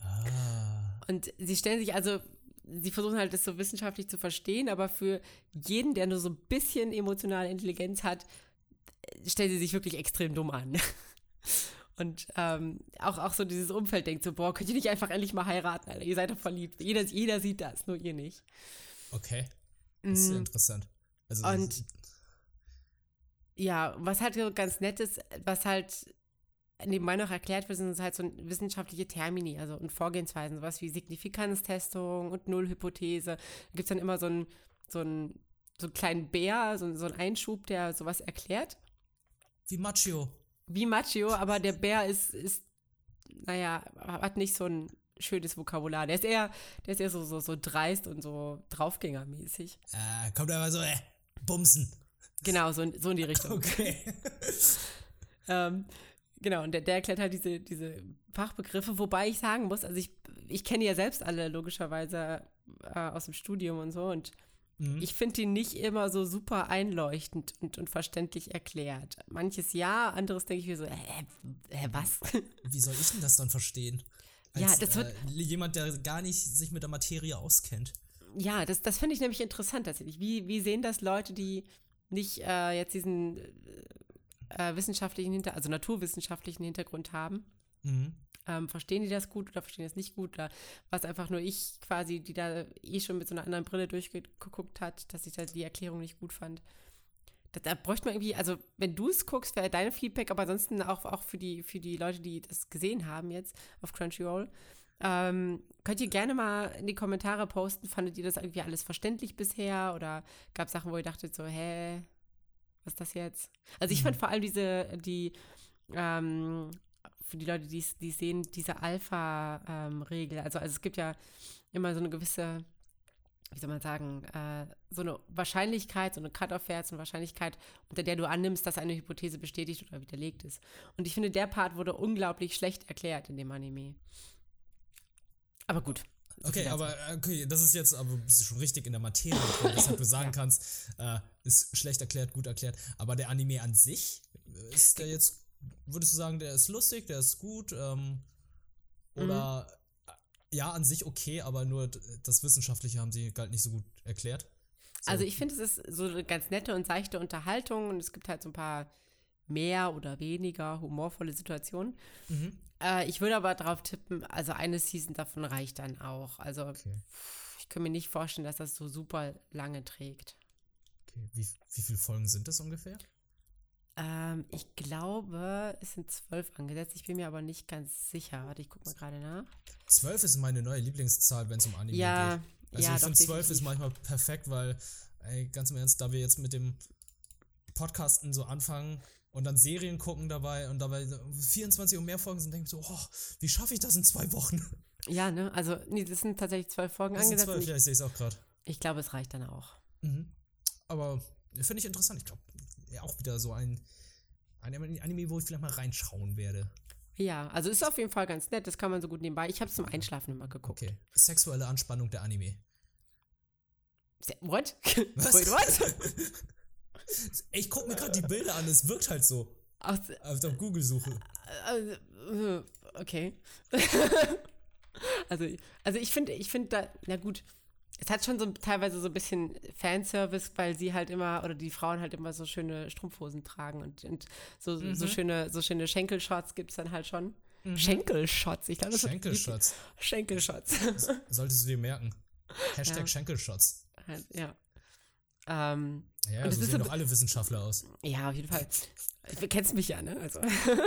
Ah. Und sie stellen sich also, sie versuchen halt das so wissenschaftlich zu verstehen, aber für jeden, der nur so ein bisschen emotionale Intelligenz hat, stellen sie sich wirklich extrem dumm an. Und ähm, auch, auch so dieses Umfeld denkt so, boah, könnt ihr nicht einfach endlich mal heiraten, Alter, ihr seid doch verliebt. Jeder, jeder sieht das, nur ihr nicht. Okay. Das ist sehr interessant. Also. Und- Ja, was halt so ganz nett ist, was halt nebenbei noch erklärt wird, sind halt so wissenschaftliche Termini, also und Vorgehensweisen, sowas wie Signifikanztestung und Nullhypothese. Da gibt es dann immer so einen, so einen, so einen kleinen Bär, so, so einen Einschub, der sowas erklärt. wie Macho. wie Machio, aber der Bär ist, ist, naja, hat nicht so ein schönes Vokabular. Der ist eher, der ist eher so, so, so dreist und so draufgängermäßig. Äh, kommt aber so, äh, bumsen. Genau, so, in- so in die Richtung. Okay. Ähm, genau, und der, der erklärt halt diese, diese Fachbegriffe, wobei ich sagen muss, also ich, ich kenne die ja selbst alle logischerweise äh, aus dem Studium und so und Mhm. ich finde die nicht immer so super einleuchtend und, und verständlich erklärt. Manches ja, anderes denke ich mir so, hä, hä was? Wie soll ich denn das dann verstehen? Ja, das wird- äh, jemand, der gar nicht sich mit der Materie auskennt. ja, das, das finde ich nämlich interessant tatsächlich. Wie, wie sehen das Leute, die nicht äh, jetzt diesen äh, wissenschaftlichen Hinter also naturwissenschaftlichen Hintergrund haben? Mhm. Ähm, verstehen die das gut oder verstehen das nicht gut? Oder was einfach nur ich quasi, die da eh schon mit so einer anderen Brille durchgeguckt hat, dass ich da die Erklärung nicht gut fand. Da, da bräuchte man irgendwie, also wenn du es guckst, wäre dein Feedback, aber ansonsten auch, auch für, die, für die Leute, die das gesehen haben jetzt auf Crunchyroll, ähm, könnt ihr gerne mal in die Kommentare posten, fandet ihr das irgendwie alles verständlich bisher oder gab es Sachen, wo ihr dachtet so, hä, was ist das jetzt? Also ich fand vor allem diese, die, ähm, für die Leute, die es sehen, diese Alpha-Regel. also, also es gibt ja immer so eine gewisse, wie soll man sagen, äh, so eine Wahrscheinlichkeit, so eine Cut-off-Wert, so eine Wahrscheinlichkeit, unter der du annimmst, dass eine Hypothese bestätigt oder widerlegt ist. Und ich finde, der Part wurde unglaublich schlecht erklärt in dem Anime. Aber gut. Okay, aber äh, okay, das ist jetzt, aber bist du schon richtig in der Materie drin, weshalb du sagen kannst, äh, ist schlecht erklärt, gut erklärt. Aber der Anime an sich, ist der jetzt, würdest du sagen, der ist lustig, der ist gut, ähm, oder Mhm. Ja, an sich okay, aber nur das Wissenschaftliche haben sie halt nicht so gut erklärt. So. Also ich finde, es ist so eine ganz nette und seichte Unterhaltung und es gibt halt so ein paar mehr oder weniger humorvolle Situationen. Mhm. Äh, ich würde aber darauf tippen, also eine Season davon reicht dann auch. Also Okay. ich kann mir nicht vorstellen, dass das so super lange trägt. okay. Wie, wie viele Folgen sind das ungefähr? Ähm, ich glaube, es sind zwölf angesetzt. Ich bin mir aber nicht ganz sicher. Warte, ich gucke mal gerade nach. Zwölf ist meine neue Lieblingszahl, wenn es um Anime Ja, geht. Also ja, ich finde zwölf ist manchmal perfekt, weil, ey, ganz im Ernst, da wir jetzt mit dem Podcasten so anfangen und dann Serien gucken dabei und dabei 24 und mehr Folgen sind, denke ich so, oh, wie schaffe ich das in zwei Wochen? Ja, ne? Also, nee, das sind tatsächlich zwölf Folgen Das sind angesetzt. zwölf, und ja, ich sehe es auch gerade. Ich, ich glaube, es reicht dann auch. Mhm. Aber finde ich interessant. Ich glaube, ja, auch wieder so ein, ein Anime, wo ich vielleicht mal reinschauen werde. Ja, also ist auf jeden Fall ganz nett. Das kann man so gut nebenbei. Ich habe es zum Einschlafen immer geguckt. Okay. Sexuelle Anspannung der Anime. What? Was? Wait, what? Ich gucke mir gerade die Bilder an, es wirkt halt so. Aus, Auf der Google-Suche. äh, okay. also, also ich finde, ich finde da, na gut, es hat schon so teilweise so ein bisschen Fanservice, weil sie halt immer, oder die Frauen halt immer so schöne Strumpfhosen tragen und, und so, so schöne, so schöne Schenkelshots gibt es dann halt schon. Schenkelshots, ich glaube, das Schenkelshots. Schenkelshots. Solltest du dir merken. Hashtag Ja. Schenkelshots. Halt, ja. Ähm, Ja, so sehen so- doch alle Wissenschaftler aus. Ja, auf jeden Fall. Du kennst mich ja, ne? Also.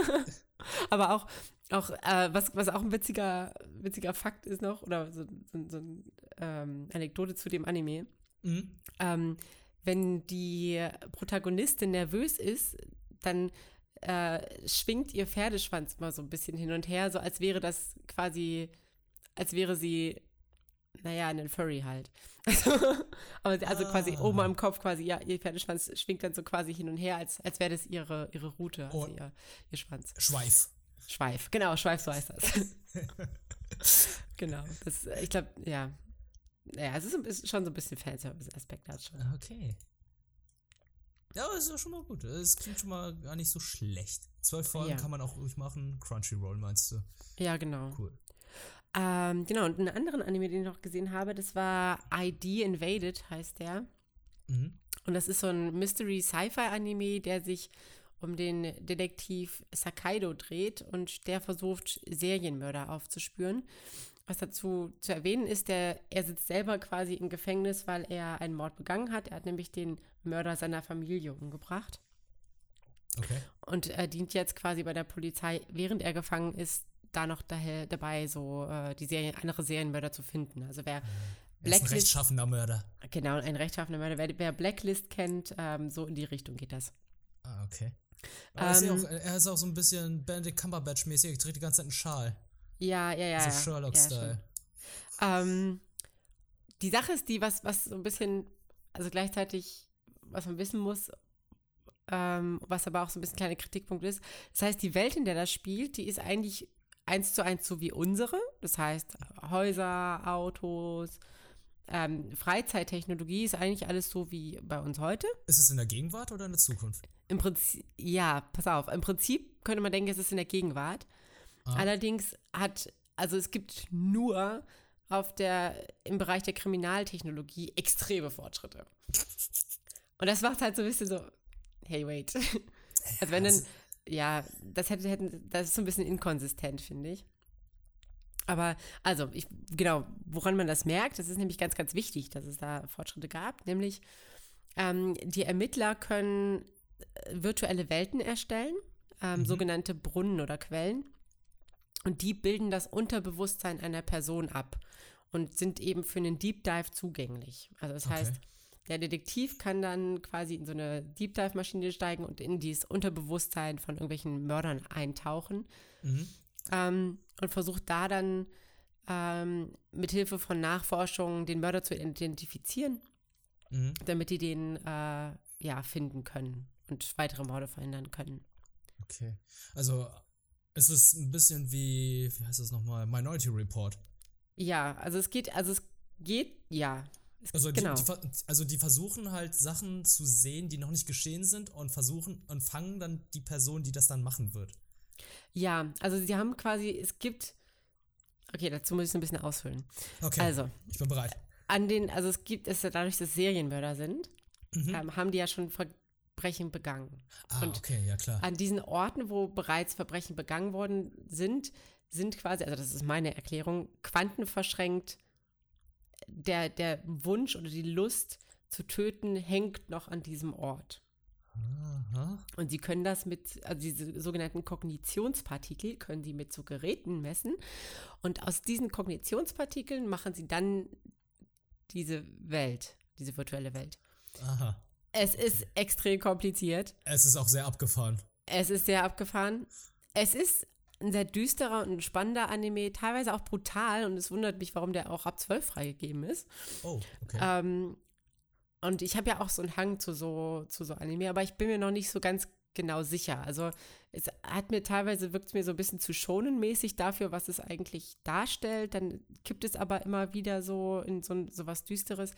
Aber auch, auch äh, was, was auch ein witziger, witziger Fakt ist noch, oder so, so, so eine ähm, Anekdote zu dem Anime. Mhm. Ähm, wenn die Protagonistin nervös ist, dann äh, schwingt ihr Pferdeschwanz mal so ein bisschen hin und her, so als wäre das quasi, als wäre sie, naja, ein Furry halt. Also, aber sie- also quasi Ah. oben am Kopf quasi, ja, ihr Pferdeschwanz schwingt dann so quasi hin und her, als, als wäre das ihre, ihre Route, also Und- ihr, ihr Schwanz. Schweif. Schweif, genau, Schweif, so heißt das. genau, das, ich glaube, ja. Naja, es ist, bisschen, schon so ein bisschen Fanservice-Aspekt hat schon. Okay. Ja, aber ist doch schon mal gut. Es klingt schon mal gar nicht so schlecht. Zwölf Folgen Ja. kann man auch ruhig machen. Crunchyroll meinst du? Ja, genau. Cool. Ähm, genau, und einen anderen Anime, den ich noch gesehen habe, das war ID Invaded, heißt der. Mhm. Und das ist so ein Mystery-Sci-Fi-Anime, der sich um den Detektiv Sakaido dreht und der versucht, Serienmörder aufzuspüren. Was dazu zu erwähnen ist, der, er sitzt selber quasi im Gefängnis, weil er einen Mord begangen hat. Er hat nämlich den Mörder seiner Familie umgebracht Okay. und er dient jetzt quasi bei der Polizei, während er gefangen ist, da noch daher, dabei, so äh, die Serien, andere Serienmörder zu finden. Also wer Er ist ein Blacklist, rechtschaffender Mörder. genau, ein rechtschaffener Mörder, wer, wer Blacklist kennt, ähm, so in die Richtung geht das. Ah, okay. Aber ist ja auch, er ist auch so ein bisschen Benedict Cumberbatch-mäßig, er trägt die ganze Zeit einen Schal. Ja, ja, ja. So. Sherlock-Style. Ja, ähm, die Sache ist die, was, was so ein bisschen, also gleichzeitig, was man wissen muss, ähm, was aber auch so ein bisschen ein kleiner Kritikpunkt ist. Das heißt, die Welt, in der das spielt, die ist eigentlich eins zu eins so wie unsere. Das heißt, Häuser, Autos, ähm, Freizeittechnologie ist eigentlich alles so wie bei uns heute. ist es in der Gegenwart oder in der Zukunft? Im Prinzip, ja, pass auf. Im Prinzip könnte man denken, es ist in der Gegenwart. Ah. Allerdings hat, also es gibt nur auf der, im Bereich der Kriminaltechnologie extreme Fortschritte. Und das macht halt so ein bisschen so, hey, wait. Also wenn dann, ja, das hätte, hätten, das ist so ein bisschen inkonsistent, finde ich. Aber, also, ich, genau, woran man das merkt, das ist nämlich ganz, ganz wichtig, dass es da Fortschritte gab, nämlich ähm, die Ermittler können äh, virtuelle Welten erstellen, ähm, sogenannte Brunnen oder Quellen. Und die bilden das Unterbewusstsein einer Person ab und sind eben für einen Deep Dive zugänglich. Also das Okay. heißt, der Detektiv kann dann quasi in so eine Deep Dive Maschine steigen und in dieses Unterbewusstsein von irgendwelchen Mördern eintauchen Mhm. ähm, und versucht da dann ähm, mit Hilfe von Nachforschungen den Mörder zu identifizieren, Mhm. damit die den äh, ja finden können und weitere Morde verhindern können. Okay. Also, es ist ein bisschen wie, wie heißt das nochmal? Minority Report. Ja, also es geht, also es geht, ja. Es, Also die, genau. die, also die versuchen halt Sachen zu sehen, die noch nicht geschehen sind und versuchen und fangen dann die Person, die das dann machen wird. ja, also sie haben quasi, es gibt, okay, dazu muss ich so ein bisschen ausfüllen. Okay. Also, Ich bin bereit. an den, also es gibt, es dadurch, dass Serienmörder sind, Mhm. ähm, haben die ja schon Verbrechen begangen. Ah, und okay, ja klar. An diesen Orten, wo bereits Verbrechen begangen worden sind, sind quasi, also das ist meine Erklärung, quantenverschränkt der, der Wunsch oder die Lust zu töten hängt noch an diesem Ort. Aha. Und sie können das mit, also diese sogenannten Kognitionspartikel, können sie mit so Geräten messen. Und aus diesen Kognitionspartikeln machen sie dann diese Welt, diese virtuelle Welt. Aha. Es ist extrem kompliziert. Es ist auch sehr abgefahren. Es ist sehr abgefahren. Es ist ein sehr düsterer und spannender Anime, teilweise auch brutal. Und es wundert mich, warum der auch ab 12 freigegeben ist. Oh, okay. Ähm, und ich habe ja auch so einen Hang zu so, zu so Anime, aber ich bin mir noch nicht so ganz genau sicher. Also es hat mir teilweise, wirkt es mir so ein bisschen zu schonenmäßig dafür, was es eigentlich darstellt. Dann kippt es aber immer wieder so in so, so was Düsteres.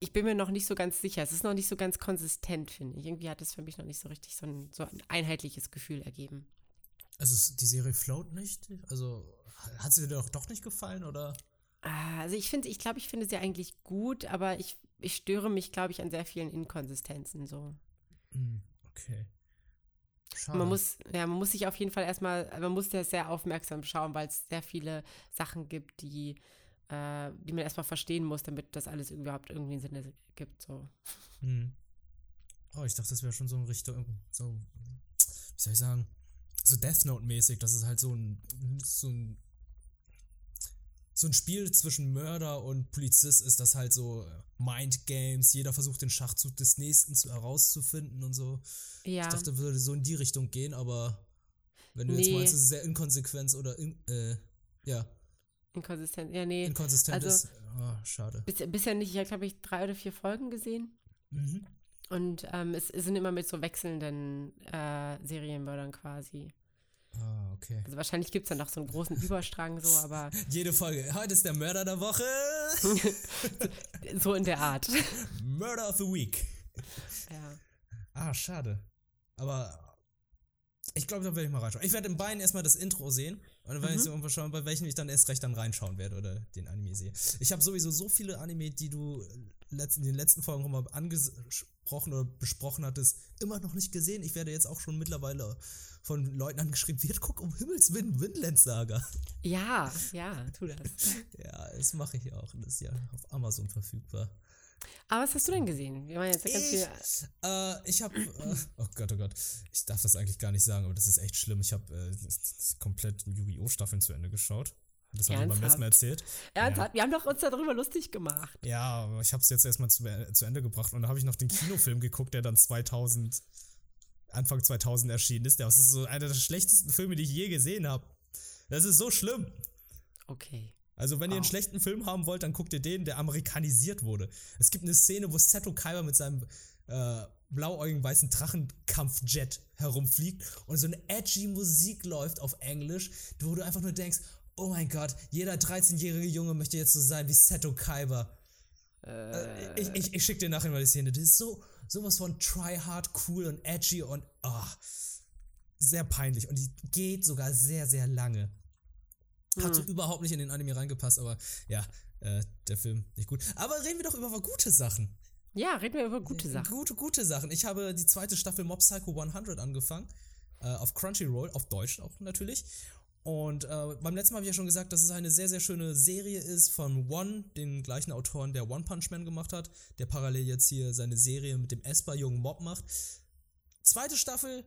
Ich bin mir noch nicht so ganz sicher. Es ist noch nicht so ganz konsistent, finde ich. Irgendwie hat es für mich noch nicht so richtig so ein, so ein einheitliches Gefühl ergeben. Also die Serie Float nicht? Also hat sie dir doch, doch nicht gefallen oder? Also ich finde, ich glaube, ich finde sie eigentlich gut, aber ich, ich störe mich, glaube ich, an sehr vielen Inkonsistenzen so. Hm, okay. Schade. Man muss, ja, man muss sich auf jeden Fall erstmal, man muss das sehr aufmerksam schauen, weil es sehr viele Sachen gibt, die, äh, die man erstmal verstehen muss, damit das alles überhaupt irgendwie einen Sinn gibt. So. Hm. Oh, ich dachte, das wäre schon so in Richtung, so, wie soll ich sagen, so Death Note-mäßig, das ist halt so ein, so ein, so ein Spiel zwischen Mörder und Polizist ist das halt so äh, Mind Games, jeder versucht den Schachzug des Nächsten zu, herauszufinden und so. Ja, Ich dachte, würde so in die Richtung gehen, aber wenn du jetzt Nee. meinst, es ist sehr inkonsequent oder, in, äh, ja, inkonsistent. Ja, nee. inkonsistent also- ist, oh, schade. Bis, bisher nicht. Ich habe, glaube ich, drei oder vier Folgen gesehen. Mhm. Und ähm, es, es sind immer mit so wechselnden äh, Serienmördern quasi. Ah, okay. Also wahrscheinlich gibt es dann noch so einen großen Überstrang so, aber Jede Folge. Heute ist der Mörder der Woche. so in der Art. Murder of the Week. ja. Ah, schade. Aber ich glaube, da werde ich mal reinschauen. Ich werde im Bein erstmal das Intro sehen. Und dann werde ich so irgendwann schauen, bei welchem ich dann erst recht dann reinschauen werde oder den Anime sehe. Ich habe sowieso so viele Anime, die du letzt- in den letzten Folgen mal angesprochen oder besprochen hattest, immer noch nicht gesehen. Ich werde jetzt auch schon mittlerweile von Leuten angeschrieben, wird guck um Himmels Willen Windland Saga. ja, ja, tu das. Ja, das mache ich auch. Das ist ja auf Amazon verfügbar. Aber was hast du denn gesehen? Wir waren jetzt ja ganz Ich, viel. äh, ich habe, äh, oh Gott, oh Gott, ich darf das eigentlich gar nicht sagen, aber das ist echt schlimm. Ich habe äh, komplett Yu-Gi-Oh! Staffeln zu Ende geschaut. Das habe ich beim letzten Mal erzählt. Ernsthaft, wir haben doch uns darüber lustig gemacht. Ja, aber ich habe es jetzt erstmal zu, zu Ende gebracht und da habe ich noch den Kinofilm geguckt, der dann 2000, Anfang 2000 erschienen ist. Das ist so einer der schlechtesten Filme, die ich je gesehen habe. Das ist so schlimm. Okay. Also, wenn ihr einen schlechten Film haben wollt, dann guckt ihr den, der amerikanisiert wurde. Es gibt eine Szene, wo Seto Kaiba mit seinem äh, blauäugigen weißen Drachenkampfjet herumfliegt und so eine edgy Musik läuft auf Englisch, wo du einfach nur denkst, oh mein Gott, jeder 13-jährige Junge möchte jetzt so sein wie Seto Kaiba. Äh, ich, ich, ich schick dir nachher mal die Szene. Das ist so sowas von tryhard, cool und edgy und oh, sehr peinlich. Und die geht sogar sehr, sehr lange. Hat so überhaupt nicht in den Anime reingepasst, aber ja, äh, der Film nicht gut. Aber reden wir doch über gute Sachen. Ja, reden wir über gute Sachen. Gute, gute Sachen. Ich habe die zweite Staffel Mob Psycho 100 angefangen. Äh, auf Crunchyroll, auf Deutsch auch natürlich. Und äh, beim letzten Mal habe ich ja schon gesagt, dass es eine sehr, sehr schöne Serie ist von One, den gleichen Autoren, der One Punch Man gemacht hat, der parallel jetzt hier seine Serie mit dem Esper-jungen Mob macht. Zweite Staffel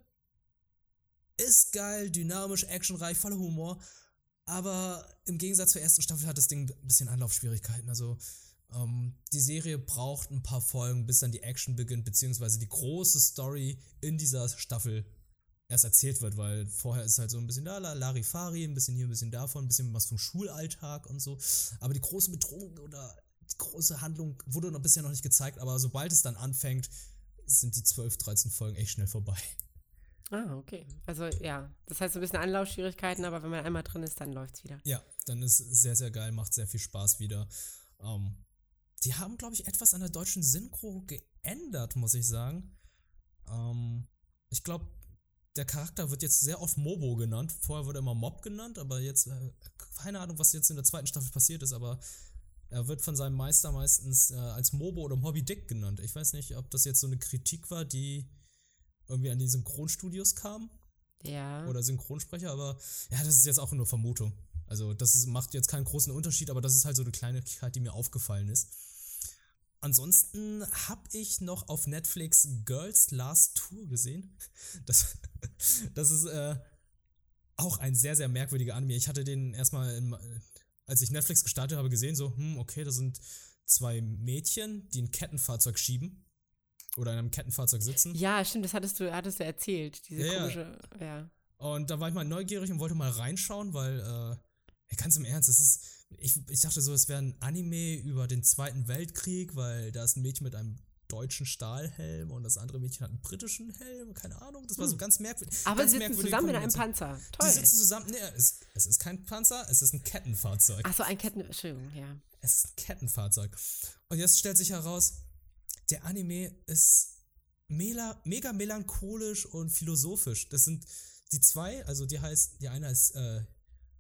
ist geil, dynamisch, actionreich, voller Humor. Aber im Gegensatz zur ersten Staffel hat das Ding ein bisschen Anlaufschwierigkeiten. Also ähm, die Serie braucht ein paar Folgen, bis dann die Action beginnt, beziehungsweise die große Story in dieser Staffel erst erzählt wird, weil vorher ist halt so ein bisschen da, Larifari, ein bisschen hier, ein bisschen davon, ein bisschen was vom Schulalltag und so. Aber die große Bedrohung oder die große Handlung wurde noch bisher noch nicht gezeigt, aber sobald es dann anfängt, sind die 12, 13 Folgen echt schnell vorbei. Ah, okay. Also ja, das heißt so ein bisschen Anlaufschwierigkeiten, aber wenn man einmal drin ist, dann läuft es wieder. Ja, dann ist sehr, sehr geil, macht sehr viel Spaß wieder. Ähm, die haben, glaube ich, etwas an der deutschen Synchro geändert, muss ich sagen. Ähm, ich glaube, der Charakter wird jetzt sehr oft Mobo genannt. Vorher wurde er immer Mob genannt, aber jetzt, äh, keine Ahnung, was jetzt in der zweiten Staffel passiert ist, aber er wird von seinem Meister meistens äh, als Mobo oder Hobby Dick genannt. Ich weiß nicht, ob das jetzt so eine Kritik war, die irgendwie an die Synchronstudios kam. Ja. Oder Synchronsprecher, aber ja, das ist jetzt auch nur Vermutung. Also, das ist, macht jetzt keinen großen Unterschied, aber das ist halt so eine Kleinigkeit, die mir aufgefallen ist. Ansonsten habe ich noch auf Netflix Girls Last Tour gesehen. Das, das ist äh, auch ein sehr, sehr merkwürdiger Anime. Ich hatte den erstmal, in, als ich Netflix gestartet habe, gesehen, so, hm, okay, das sind zwei Mädchen, die ein Kettenfahrzeug schieben oder in einem Kettenfahrzeug sitzen. Ja, stimmt, das hattest du, hattest du erzählt, diese Ja, ja. komische, ja. Und da war ich mal neugierig und wollte mal reinschauen, weil, äh, ja, ganz im Ernst, es ist, ich, ich dachte so, es wäre ein Anime über den Zweiten Weltkrieg, weil da ist ein Mädchen mit einem deutschen Stahlhelm und das andere Mädchen hat einen britischen Helm, keine Ahnung, das war so ganz merkwürdig. Hm. Aber ganz sie sitzen zusammen in einem. Panzer. Toll. sitzen zusammen, nee, es, es ist kein Panzer, es ist ein Kettenfahrzeug. Ach so, ein Ketten, Entschuldigung, ja. Es ist ein Kettenfahrzeug. Und jetzt stellt sich heraus, der Anime ist mela, mega melancholisch und philosophisch. Das sind die zwei, also die heißt, die eine heißt äh,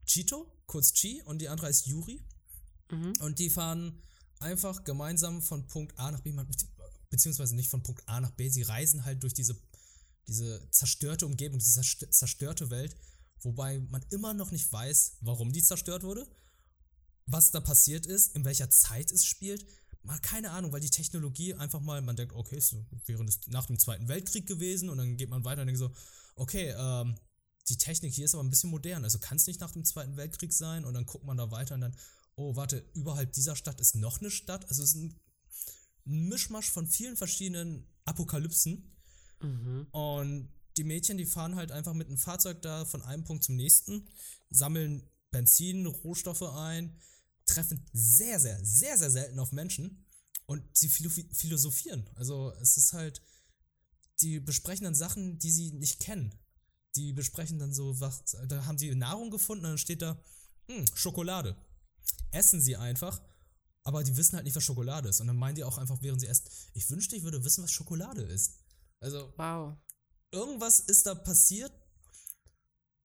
Chito, kurz Chi, und die andere heißt Yuri. Mhm. Und die fahren einfach gemeinsam von Punkt A nach B, beziehungsweise nicht von Punkt A nach B, sie reisen halt durch diese, diese zerstörte Umgebung, diese zerstö- zerstörte Welt, wobei man immer noch nicht weiß, warum die zerstört wurde, was da passiert ist, in welcher Zeit es spielt. Mal keine Ahnung, weil die Technologie einfach mal, man denkt, okay, ist während des, nach dem Zweiten Weltkrieg gewesen und dann geht man weiter und denkt so, okay, ähm, die Technik hier ist aber ein bisschen modern, also kann es nicht nach dem Zweiten Weltkrieg sein und dann guckt man da weiter und dann, oh, warte, überhalb dieser Stadt ist noch eine Stadt, also es ist ein Mischmasch von vielen verschiedenen Apokalypsen Mhm. und die Mädchen, die fahren halt einfach mit einem Fahrzeug da von einem Punkt zum nächsten, sammeln Benzin, Rohstoffe ein, treffen sehr, sehr, sehr, sehr selten auf Menschen und sie philo- philosophieren. Also es ist halt, die besprechen dann Sachen, die sie nicht kennen. Die besprechen dann so, was, da haben sie Nahrung gefunden und dann steht da, hm, Schokolade. Essen sie einfach, aber die wissen halt nicht, was Schokolade ist. Und dann meinen die auch einfach, während sie essen, ich wünschte, ich würde wissen, was Schokolade ist. Also Wow. irgendwas ist da passiert.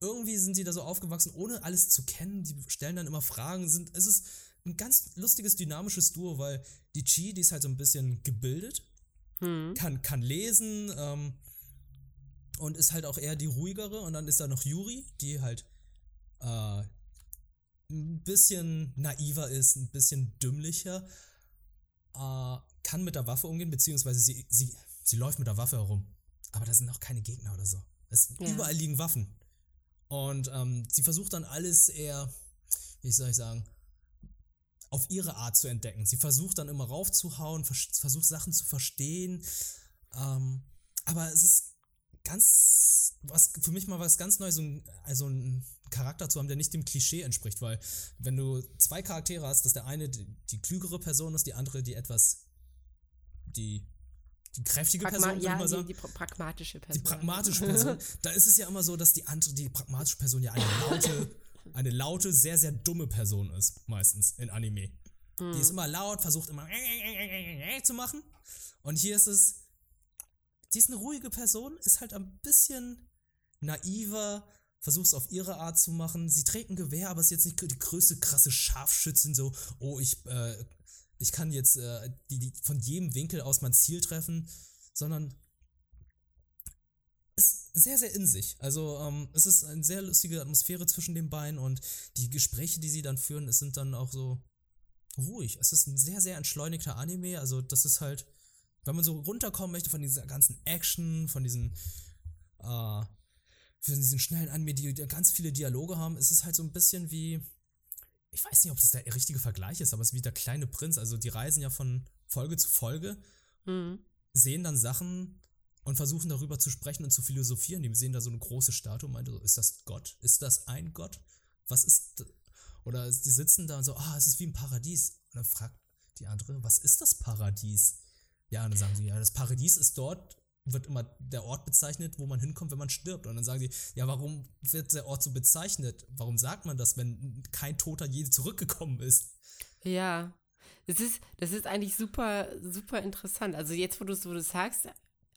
Irgendwie sind die da so aufgewachsen, ohne alles zu kennen. Die stellen dann immer Fragen. Sind, es ist ein ganz lustiges, dynamisches Duo, weil die Chi, die ist halt so ein bisschen gebildet, Hm. kann, kann lesen ähm, und ist halt auch eher die ruhigere. Und dann ist da noch Yuri, die halt äh, ein bisschen naiver ist, ein bisschen dümmlicher, äh, kann mit der Waffe umgehen, beziehungsweise sie, sie, sie läuft mit der Waffe herum. Aber da sind auch keine Gegner oder so. Es, Ja. Überall liegen Waffen. Und ähm, sie versucht dann alles eher, wie soll ich sagen, auf ihre Art zu entdecken. Sie versucht dann immer raufzuhauen, vers- versucht Sachen zu verstehen. Ähm, aber es ist ganz, was für mich mal was ganz Neues, so ein, also ein Charakter zu haben, der nicht dem Klischee entspricht, weil wenn du zwei Charaktere hast, dass der eine die, die klügere Person ist, die andere die etwas, die die kräftige Pragma Person, ja, die, sagen. die pra- pragmatische Die Person. pragmatische Person, da ist es ja immer so, dass die andere, die pragmatische Person ja eine laute, eine laute, sehr, sehr dumme Person ist, meistens in Anime. Die ist immer laut, versucht immer zu machen. Und hier ist es, die ist eine ruhige Person, ist halt ein bisschen naiver, versucht es auf ihre Art zu machen. Sie trägt ein Gewehr, aber ist jetzt nicht die größte krasse Scharfschützin, so, oh, ich, äh, ich kann jetzt äh, die, die von jedem Winkel aus mein Ziel treffen, sondern ist sehr, sehr in sich. Also ähm, es ist eine sehr lustige Atmosphäre zwischen den beiden und die Gespräche, die sie dann führen, es sind dann auch so ruhig. Es ist ein sehr, sehr entschleunigter Anime. Also das ist halt, wenn man so runterkommen möchte von dieser ganzen Action, von diesen, äh, von diesen schnellen Anime, die die ganz viele Dialoge haben, ist es halt so ein bisschen wie, ich weiß nicht, ob das der richtige Vergleich ist, aber es ist wie der kleine Prinz. Also die reisen ja von Folge zu Folge Mhm. sehen dann Sachen und versuchen darüber zu sprechen und zu philosophieren. Die sehen da so eine große Statue und meinen so, ist das Gott? Ist das ein Gott? Was ist. d- Oder die sitzen da und so, ah, es ist wie ein Paradies. Und dann fragt die andere, was ist das Paradies? Ja, und dann sagen sie, ja, das Paradies ist dort, wird immer der Ort bezeichnet, wo man hinkommt, wenn man stirbt. Und dann sagen sie, ja, warum wird der Ort so bezeichnet? Warum sagt man das, wenn kein Toter je zurückgekommen ist? Ja, das ist, das ist eigentlich super, super interessant. Also jetzt, wo du es sagst,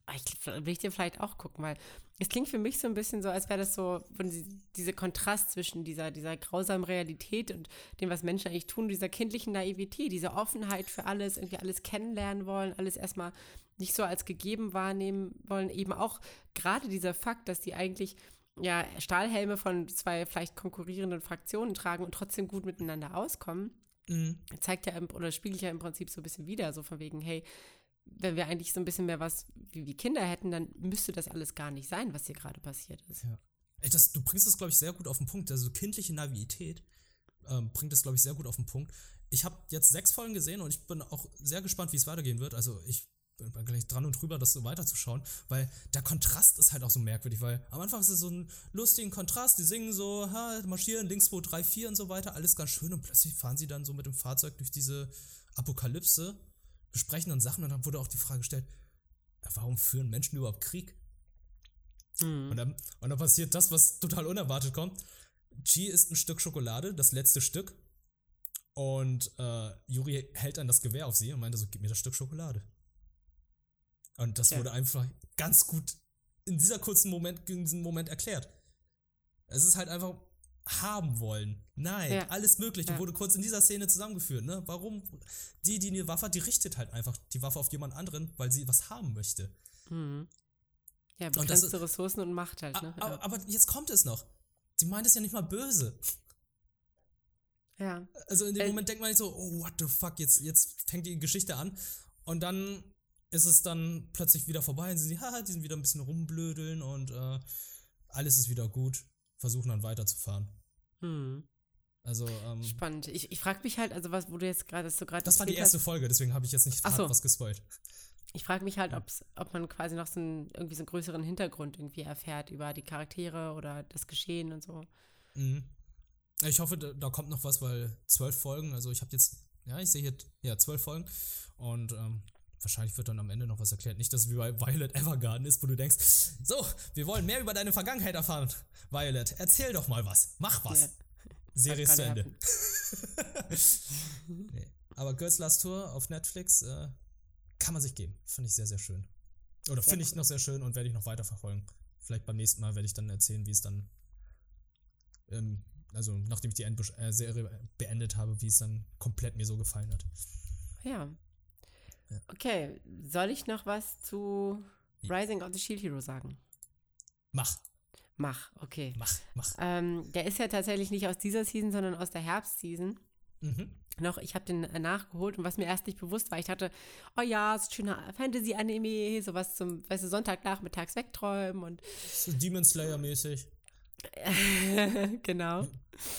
ah, ich, will ich dir vielleicht auch gucken, weil es klingt für mich so ein bisschen so, als wäre das so, wenn sie, dieser Kontrast zwischen dieser, dieser grausamen Realität und dem, was Menschen eigentlich tun, dieser kindlichen Naivität, diese Offenheit für alles, irgendwie alles kennenlernen wollen, alles erstmal nicht so als gegeben wahrnehmen wollen. Eben auch gerade dieser Fakt, dass die eigentlich ja Stahlhelme von zwei vielleicht konkurrierenden Fraktionen tragen und trotzdem gut miteinander auskommen Mhm. zeigt ja oder spiegelt ja im Prinzip so ein bisschen wieder, so von wegen, hey, wenn wir eigentlich so ein bisschen mehr was wie, wie Kinder hätten, dann müsste das alles gar nicht sein, was hier gerade passiert ist. Ja. Ey, das, du bringst es, glaube ich, sehr gut auf den Punkt. Also kindliche Naivität ähm, bringt es, glaube ich, sehr gut auf den Punkt. Ich habe jetzt sechs Folgen gesehen und ich bin auch sehr gespannt, wie es weitergehen wird. Also ich bin gleich dran und drüber, das so weiterzuschauen, weil der Kontrast ist halt auch so merkwürdig, weil am Anfang ist es so ein lustigen Kontrast, die singen so, ha, marschieren, links, 2, 3, 4 und so weiter, alles ganz schön und plötzlich fahren sie dann so mit dem Fahrzeug durch diese Apokalypse, besprechen dann Sachen und dann wurde auch die Frage gestellt, warum führen Menschen überhaupt Krieg? Hm. Und dann, und dann passiert das, was total unerwartet kommt. Chi isst ein Stück Schokolade, das letzte Stück. Und äh, Yuri hält dann das Gewehr auf sie und meinte so, gib mir das Stück Schokolade. Und das Ja. wurde einfach ganz gut in dieser kurzen Moment, in diesem Moment erklärt. Es ist halt einfach haben wollen. Nein, Ja. alles Mögliche Ja. wurde kurz in dieser Szene zusammengeführt. Ne? Warum? Die, die eine Waffe hat, die richtet halt einfach die Waffe auf jemand anderen, weil sie was haben möchte. Hm. Ja, Und das begrenzte ist- Ressourcen und Macht halt, ne? Aber, aber jetzt kommt es noch. Sie meint es ja nicht mal böse. ja. Also in dem Äh, Moment denkt man nicht so, oh, what the fuck, jetzt, jetzt fängt die Geschichte an. Und dann ist es dann plötzlich wieder vorbei und sie, haha, die sind wieder ein bisschen rumblödeln und äh, alles ist wieder gut. Versuchen dann weiterzufahren. Hm. Also, ähm, Spannend. Ich, ich frage mich halt, also was, wo du jetzt gerade, so gerade das war die erzählt hast, erste Folge, deswegen habe ich jetzt nicht so. was gespoilt. Ich frage mich halt, ob's, ob man quasi noch so einen, irgendwie so einen größeren Hintergrund irgendwie erfährt über die Charaktere oder das Geschehen und so. Mhm. Ich hoffe, da, da kommt noch was, weil zwölf Folgen, also ich habe jetzt, ja, ich sehe hier, ja, zwölf Folgen und ähm, wahrscheinlich wird dann am Ende noch was erklärt. Nicht, dass es wie bei Violet Evergarden ist, wo du denkst, so, wir wollen mehr über deine Vergangenheit erfahren. Violet, erzähl doch mal was, mach was. Ja. Serie ist zu Ende. nee. Aber Girls Last Tour auf Netflix äh, kann man sich geben. Finde ich sehr, sehr schön. Oder finde ich noch sehr schön und werde ich noch weiter verfolgen. Vielleicht beim nächsten Mal werde ich dann erzählen, wie es dann, ähm, also nachdem ich die Endbusch äh, Serie beendet habe, wie es dann komplett mir so gefallen hat. Ja. Ja. Okay, soll ich noch was zu Rising of the Shield Hero sagen? Mach, Mach, okay. mach, mach. Ähm, der ist ja tatsächlich nicht aus dieser Season, sondern aus der Herbstseason. Mhm. Noch, ich habe den äh, nachgeholt und was mir erst nicht bewusst war, ich dachte, oh ja, so schöner Fantasy-Anime, sowas zum, weißt du, Sonntagnachmittags wegträumen und So Demon Slayer mäßig. genau.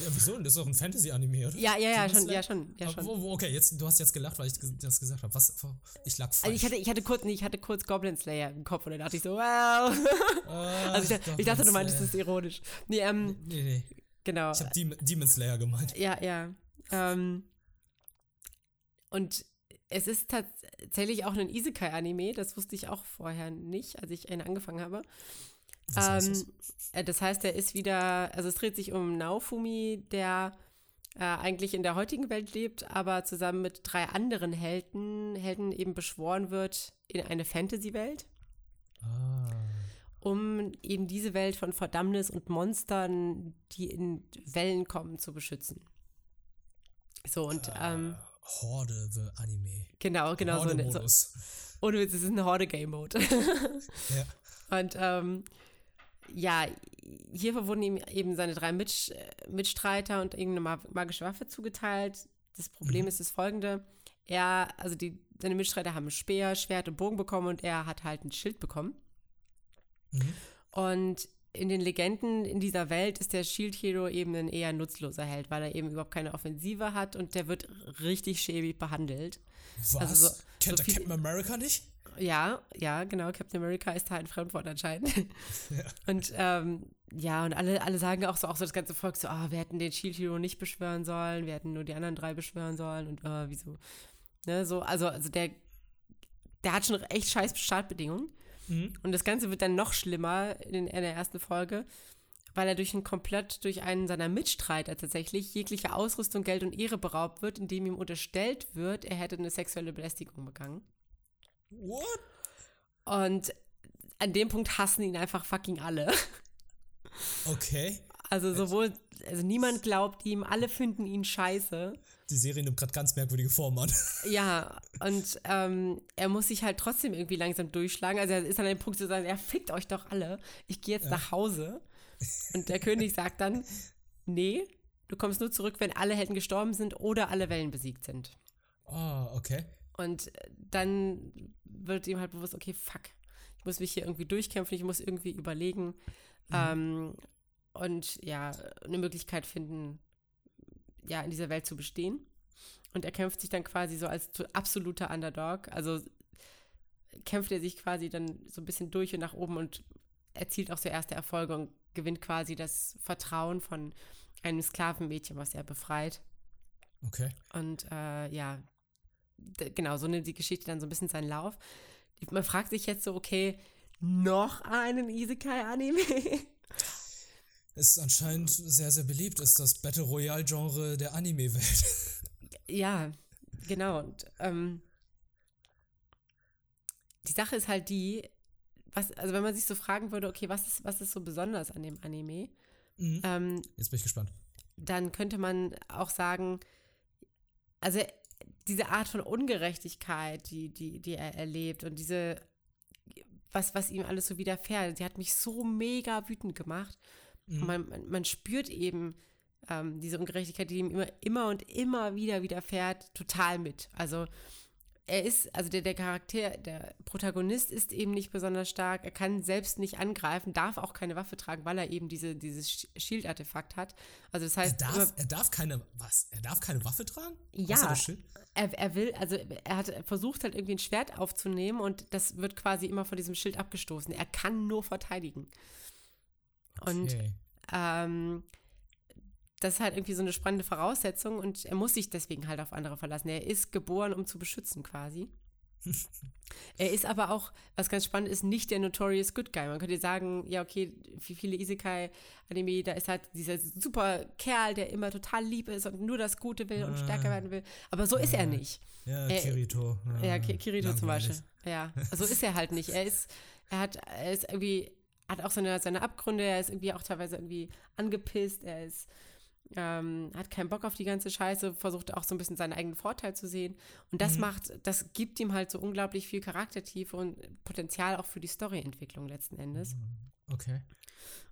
Ja, wieso? Das ist doch ein Fantasy-Anime, oder? Ja, ja, ja, schon, ja, schon, ja, schon. wo- wo- Okay, jetzt, du hast jetzt gelacht, weil ich das gesagt habe. Was? Ich lag falsch. Also ich hatte, ich hatte kurz, nee, ich hatte kurz Goblin Slayer im Kopf und dann dachte ich so, wow. Ah, Also ich, ich dachte, du meintest das ironisch. Nee, ähm, Nee, nee. genau. Ich habe Demon, Demon Slayer gemeint. Ja, ja. Ähm, und es ist tatsächlich auch ein Isekai-Anime, das wusste ich auch vorher nicht, als ich einen angefangen habe. Was heißt das? Ähm, äh, das heißt, er ist wieder, also es dreht sich um Naofumi, der äh, eigentlich in der heutigen Welt lebt, aber zusammen mit drei anderen Helden, Helden eben beschworen wird in eine Fantasy-Welt, Ah. um eben diese Welt von Verdammnis und Monstern, die in Wellen kommen, zu beschützen. So, und ähm, Horde the Anime. genau, genau so. eine- so Horde-Modus. ohne Witz, es ist ein Horde-Game-Mode. Ja. Und ähm, ja, hierfür wurden ihm eben seine drei Mitsch äh, Mitstreiter und irgendeine ma- magische Waffe zugeteilt. Das Problem Mhm. ist das folgende. Er, also die, seine Mitstreiter haben Speer, Schwert und Bogen bekommen und er hat halt ein Schild bekommen. Mhm. Und in den Legenden in dieser Welt ist der Shield Hero eben ein eher nutzloser Held, weil er eben überhaupt keine Offensive hat und der wird richtig schäbig behandelt. Was? Also so- Kennt so der Captain America nicht? Ja, ja, genau. Captain America ist da ein Fremdwort anscheinend. Ja. Und ähm, ja, und alle, alle sagen auch so, auch so das ganze Volk so, ah, wir hätten den Shield Hero nicht beschwören sollen, wir hätten nur die anderen drei beschwören sollen und äh, wieso. Ne, so, also, also der, der hat schon echt scheiß Startbedingungen. Mhm. Und das Ganze wird dann noch schlimmer in, in der ersten Folge, weil er durch einen komplett durch einen seiner Mitstreiter tatsächlich jegliche Ausrüstung, Geld und Ehre beraubt wird, indem ihm unterstellt wird, er hätte eine sexuelle Belästigung begangen. What? Und an dem Punkt hassen ihn einfach fucking alle. Okay. Also sowohl, also niemand glaubt ihm, alle finden ihn scheiße. Die Serie nimmt gerade ganz merkwürdige Formen an. Ja, und ähm, er muss sich halt trotzdem irgendwie langsam durchschlagen. Also er ist an dem Punkt zu sagen, ja, fickt euch doch alle. Ich gehe jetzt nach Hause. Und der König sagt dann, nee, du kommst nur zurück, wenn alle Helden gestorben sind oder alle Wellen besiegt sind. Ah, okay. Und dann wird ihm halt bewusst, okay, fuck, ich muss mich hier irgendwie durchkämpfen, ich muss irgendwie überlegen ähm, und ja, eine Möglichkeit finden, ja, in dieser Welt zu bestehen. Und er kämpft sich dann quasi so als absoluter Underdog, also kämpft er sich quasi dann so ein bisschen durch und nach oben und erzielt auch so erste Erfolge und gewinnt quasi das Vertrauen von einem Sklavenmädchen, was er befreit. Okay. Und äh, ja, genau, so nimmt die Geschichte dann so ein bisschen seinen Lauf. Man fragt sich jetzt so, okay, noch einen Isekai-Anime? Ist anscheinend sehr, sehr beliebt, ist das Battle Royale-Genre der Anime-Welt. ja, genau. Und, ähm, die Sache ist halt die, was, also wenn man sich so fragen würde, okay, was ist, was ist so besonders an dem Anime? Mhm. Ähm, Jetzt bin ich gespannt. dann könnte man auch sagen, also diese Art von Ungerechtigkeit, die, die, die er erlebt und diese, was, was ihm alles so widerfährt, die hat mich so mega wütend gemacht. Man, man, man spürt eben ähm, diese Ungerechtigkeit, die ihm immer, immer und immer wieder widerfährt, total mit. Also er ist, also der, der Charakter, der Protagonist ist eben nicht besonders stark, er kann selbst nicht angreifen, darf auch keine Waffe tragen, weil er eben diese, dieses Shield-Artefakt hat. Also das Er heißt, darf, immer- er darf keine, was? Er darf keine Waffe tragen? Ja. Er, er will, also er hat versucht halt irgendwie ein Schwert aufzunehmen und das wird quasi immer von diesem Schild abgestoßen. Er kann nur verteidigen. Und Okay. ähm, das ist halt irgendwie so eine spannende Voraussetzung und er muss sich deswegen halt auf andere verlassen. Er ist geboren, um zu beschützen quasi. er ist aber auch, was ganz spannend ist, nicht der Notorious Good Guy. Man könnte sagen, ja, okay, wie viele Isekai-Anime, da ist halt dieser super Kerl, der immer total lieb ist und nur das Gute will und Ah. stärker werden will. Aber so ist er nicht. Ja, Äh, Kirito. Ja, Ki- Kirito zum langweilig. Beispiel. Ja, so ist er halt nicht. Er ist, er hat, er ist irgendwie, hat auch seine, seine Abgründe, er ist irgendwie auch teilweise irgendwie angepisst, er ist, ähm, hat keinen Bock auf die ganze Scheiße, versucht auch so ein bisschen seinen eigenen Vorteil zu sehen. Und das macht, das gibt ihm halt so unglaublich viel Charaktertiefe und Potenzial auch für die Storyentwicklung letzten Endes. Okay.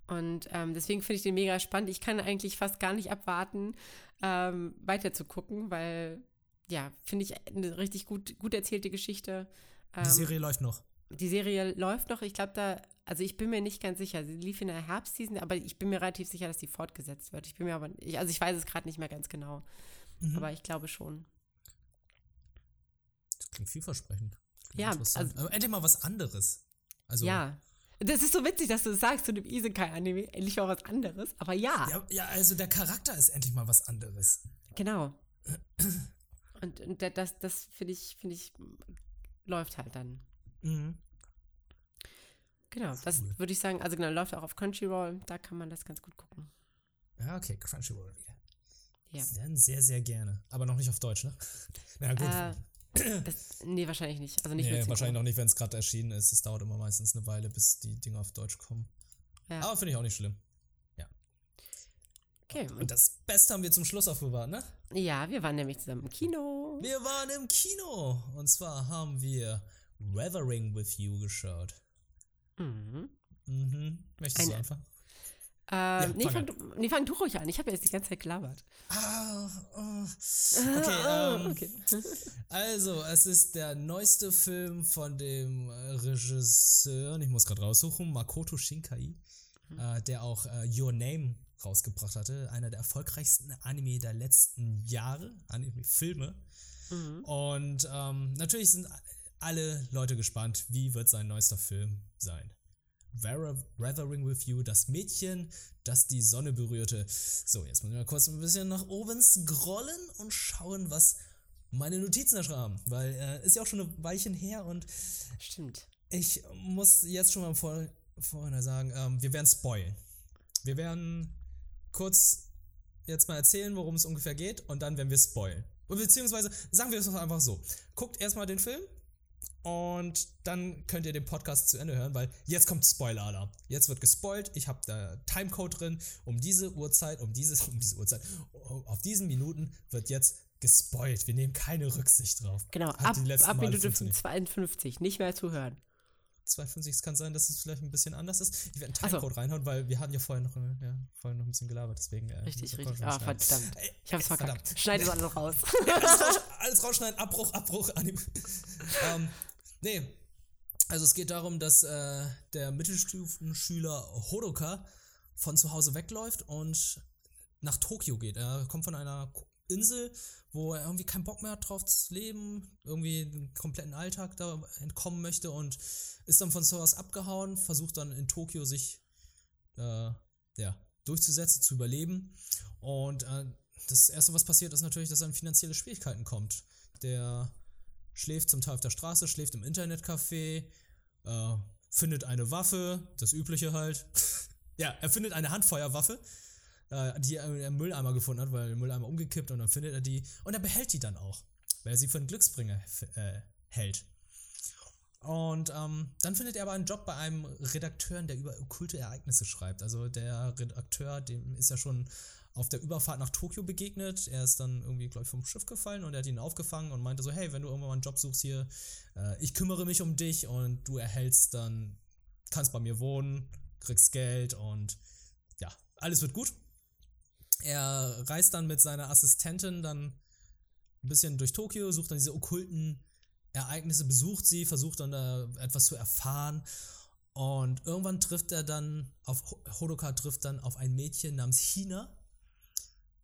Und ähm, deswegen finde ich den mega spannend. Ich kann eigentlich fast gar nicht abwarten, ähm, weiter zu gucken, weil, ja, finde ich eine richtig gut, gut erzählte Geschichte. Die Ähm, Serie läuft noch. die Serie läuft noch. Ich glaube, da also ich bin mir nicht ganz sicher. Sie lief in der Herbstseason, aber ich bin mir relativ sicher, dass sie fortgesetzt wird. Ich bin mir aber, ich, also ich weiß es gerade nicht mehr ganz genau. Mhm. Aber ich glaube schon. Das klingt vielversprechend. Klingt Ja, also- aber endlich mal was anderes. Also, Ja. Das ist so witzig, dass du das sagst zu dem Isekai-Anime. Endlich mal was anderes. Aber ja, ja. Ja, also der Charakter ist endlich mal was anderes. genau. Und, und da- das, das finde ich, finde ich, läuft halt dann. Mhm. Genau, das Cool. würde ich sagen, also genau, läuft auch auf Crunchyroll, da kann man das ganz gut gucken. Ja, okay, Crunchyroll wieder. Ja. Dann sehr, sehr gerne. Aber noch nicht auf Deutsch, ne? Na gut. Äh, das, nee, wahrscheinlich nicht. Also nicht nee, wahrscheinlich noch nicht, wenn es gerade erschienen ist. Es dauert immer meistens eine Weile, bis die Dinge auf Deutsch kommen. Ja. Aber finde ich auch nicht schlimm. Okay. Und das Beste haben wir zum Schluss aufbewahrt, ne? Ja, wir waren nämlich zusammen im Kino. Wir waren im Kino. Und zwar haben wir Weathering with You geschaut. Mhm. Mhm. Möchtest du anfangen? Ähm, nee, fang fang, du- nee, fang du ruhig an. Ich habe jetzt die ganze Zeit gelabert. Ah, oh. okay, Ah, ähm, okay. Also, es ist der neueste Film von dem äh, Regisseur, ich muss gerade raussuchen, Makoto Shinkai, Mhm. äh, der auch äh, Your Name rausgebracht hatte. Einer der erfolgreichsten Anime der letzten Jahre, Anime-Filme. Mhm. Und ähm, natürlich sind alle Leute gespannt, wie wird sein neuester Film sein. Weather- Weathering with You, das Mädchen, das die Sonne berührte. So, jetzt muss ich mal kurz ein bisschen nach oben scrollen und schauen, was meine Notizen da schreiben. Weil äh, ist ja auch schon ein Weilchen her und Stimmt. ich muss jetzt schon mal vor, vorhin sagen, ähm, wir werden spoilen. Wir werden kurz jetzt mal erzählen, worum es ungefähr geht und dann werden wir spoilen. Beziehungsweise sagen wir es doch einfach so. Guckt erstmal den Film und dann könnt ihr den Podcast zu Ende hören, weil jetzt kommt Spoiler-Alarm. Jetzt wird gespoilt. Ich habe da Timecode drin. Um diese Uhrzeit, um diese, um diese Uhrzeit, auf diesen Minuten wird jetzt gespoilt. Wir nehmen keine Rücksicht drauf. Genau, Hat ab, ab Minute funktioniert. 52, nicht mehr zuhören. 250, es kann sein, dass es vielleicht ein bisschen anders ist. Ich werde einen Ach so. Timecode reinhauen, weil wir hatten ja vorher noch, äh, ja, vorher noch ein bisschen gelabert, deswegen. Äh, Richtig, richtig. Ah, verdammt. Ey, Ich hab's verkackt. verdammt. Schneid es alles raus. alles, raus, alles rausschneiden, Abbruch, Abbruch, ähm, nee. Also es geht darum, dass äh, der Mittelstufenschüler Hodoka von zu Hause wegläuft und nach Tokio geht. Er kommt von einer Insel, wo er irgendwie keinen Bock mehr hat drauf zu leben, irgendwie den kompletten Alltag da entkommen möchte und ist dann von zu Hause abgehauen, versucht dann in Tokio sich äh, ja, durchzusetzen, zu überleben. Und äh, das Erste, was passiert, ist natürlich, dass er in finanzielle Schwierigkeiten kommt. Der schläft zum Teil auf der Straße, schläft im Internetcafé, äh, findet eine Waffe, das Übliche halt. ja, er findet eine Handfeuerwaffe, äh, die er im Mülleimer gefunden hat, weil der Mülleimer umgekippt und dann findet er die und er behält die dann auch, weil er sie für einen Glücksbringer äh, hält. Und ähm, dann findet er aber einen Job bei einem Redakteur, der über okkulte Ereignisse schreibt. Also der Redakteur, dem ist ja schon auf der Überfahrt nach Tokio begegnet. Er ist dann irgendwie, glaube ich, vom Schiff gefallen und er hat ihn aufgefangen und meinte so, hey, wenn du irgendwann mal einen Job suchst hier, äh, ich kümmere mich um dich und du erhältst dann, kannst bei mir wohnen, kriegst Geld und ja, alles wird gut. Er reist dann mit seiner Assistentin dann ein bisschen durch Tokio, sucht dann diese okkulten Ereignisse, besucht sie, versucht dann da etwas zu erfahren. Und irgendwann trifft er dann auf Hodoka trifft dann auf ein Mädchen namens Hina.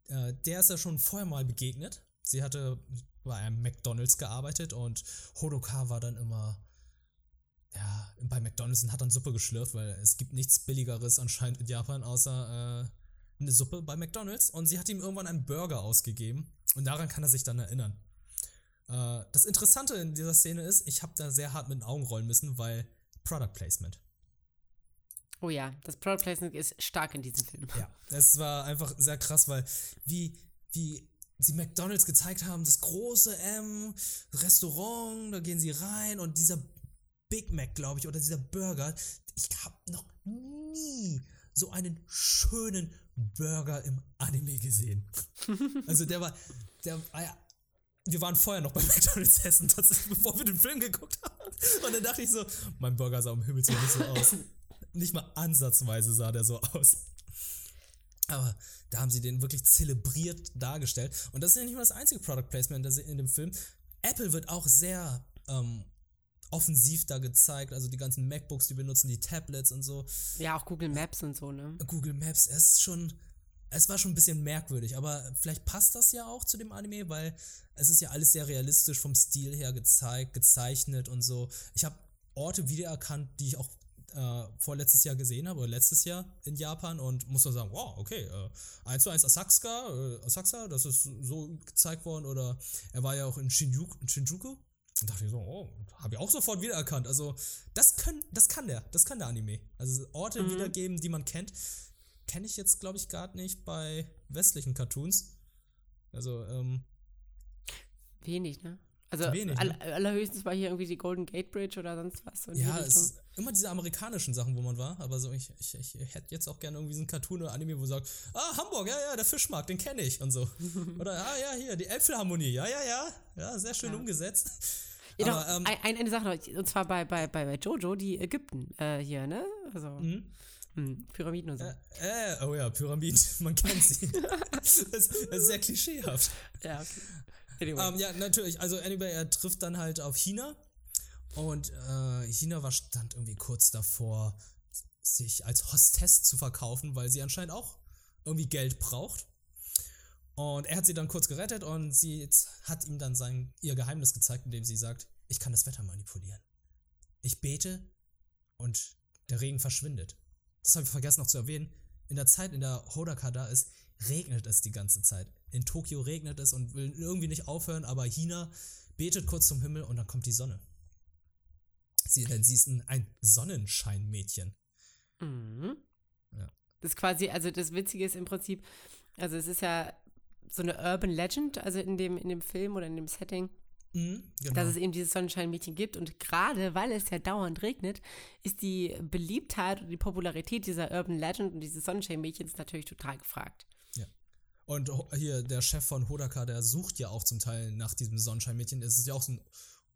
Äh, der ist er schon vorher mal begegnet. Sie hatte bei einem McDonalds gearbeitet und Hodoka war dann immer ja, bei McDonalds und hat dann Suppe geschlürft, weil es gibt nichts billigeres anscheinend in Japan außer äh, eine Suppe bei McDonalds. Und sie hat ihm irgendwann einen Burger ausgegeben und daran kann er sich dann erinnern. Äh, das Interessante in dieser Szene ist, ich habe da sehr hart mit den Augen rollen müssen, weil Product Placement. Oh ja, das Product Placement ist stark in diesem Film. Ja, es war einfach sehr krass, weil wie, wie sie McDonalds gezeigt haben, das große M, Restaurant, da gehen sie rein und dieser Big Mac, glaube ich, oder dieser Burger, ich habe noch nie so einen schönen Burger im Anime gesehen. also der war, der ja, wir waren vorher noch bei McDonalds essen, das ist, bevor wir den Film geguckt haben. Und dann dachte ich so, mein Burger sah um Himmels Willen nicht so aus. Nicht mal ansatzweise sah der so aus. Aber da haben sie den wirklich zelebriert dargestellt. Und das ist ja nicht mal das einzige Product Placement in dem Film. Apple wird auch sehr ähm, offensiv da gezeigt. Also die ganzen MacBooks, die benutzen, die Tablets und so. Ja, auch Google Maps und so, ne? Google Maps, es ist schon, es war schon ein bisschen merkwürdig, aber vielleicht passt das ja auch zu dem Anime, weil es ist ja alles sehr realistisch vom Stil her gezeigt, gezeichnet und so. Ich habe Orte wiedererkannt, die ich auch äh, vorletztes Jahr gesehen habe, oder letztes Jahr in Japan und muss dann sagen, wow, okay, äh, 1 zu 1 Asakusa, äh, Asakusa, das ist so gezeigt worden, oder er war ja auch in Shinjuku, in Shinjuku und dachte ich so, oh, habe ich auch sofort wiedererkannt. Also, das, können, das kann der, das kann der Anime. Also Orte mhm. wiedergeben, die man kennt. Kenne ich jetzt, glaube ich, gar nicht bei westlichen Cartoons. Also, ähm. Wenig, ne? Also Wenig, all, ne? allerhöchstens war hier irgendwie die Golden Gate Bridge oder sonst was. ja, es immer diese amerikanischen Sachen, wo man war. Aber so, ich, ich, ich hätte jetzt auch gerne irgendwie so einen Cartoon oder Anime, wo sagt, ah, Hamburg, ja, ja, der Fischmarkt, den kenne ich und so. oder, ah, ja, hier, die Äpfelharmonie, ja, ja, ja. Ja, sehr schön ja. umgesetzt. Ja, aber, doch, ähm, ein, eine Sache noch, und zwar bei, bei, bei, Jojo, die Ägypten äh, hier, ne? Also. Mhm. Hm, Pyramiden und so. Äh, äh, oh ja, Pyramiden, man kennt sie. das, ist, das ist sehr klischeehaft. Ja, okay. Anyway. Ähm, ja, natürlich. Also, anyway, er trifft dann halt auf China. Und äh, China war stand irgendwie kurz davor, sich als Hostess zu verkaufen, weil sie anscheinend auch irgendwie Geld braucht. Und er hat sie dann kurz gerettet und sie hat ihm dann sein, ihr Geheimnis gezeigt, indem sie sagt, ich kann das Wetter manipulieren. Ich bete und der Regen verschwindet. Das habe ich vergessen noch zu erwähnen. In der Zeit, in der Hodaka da ist, regnet es die ganze Zeit. In Tokio regnet es und will irgendwie nicht aufhören, aber Hina betet kurz zum Himmel und dann kommt die Sonne. Sie, denn sie ist ein Sonnenscheinmädchen. Mhm. Ja. Das ist quasi, also das Witzige ist im Prinzip, also es ist ja so eine Urban Legend, also in dem, in dem Film oder in dem Setting, Mhm, genau. Dass es eben dieses Sonnenscheinmädchen gibt. Und gerade weil es ja dauernd regnet, ist die Beliebtheit und die Popularität dieser Urban Legend und dieses Sonnenscheinmädchens natürlich total gefragt. Und hier der Chef von Hodaka, der sucht ja auch zum Teil nach diesem Sonnenscheinmädchen. Es ist ja auch so ein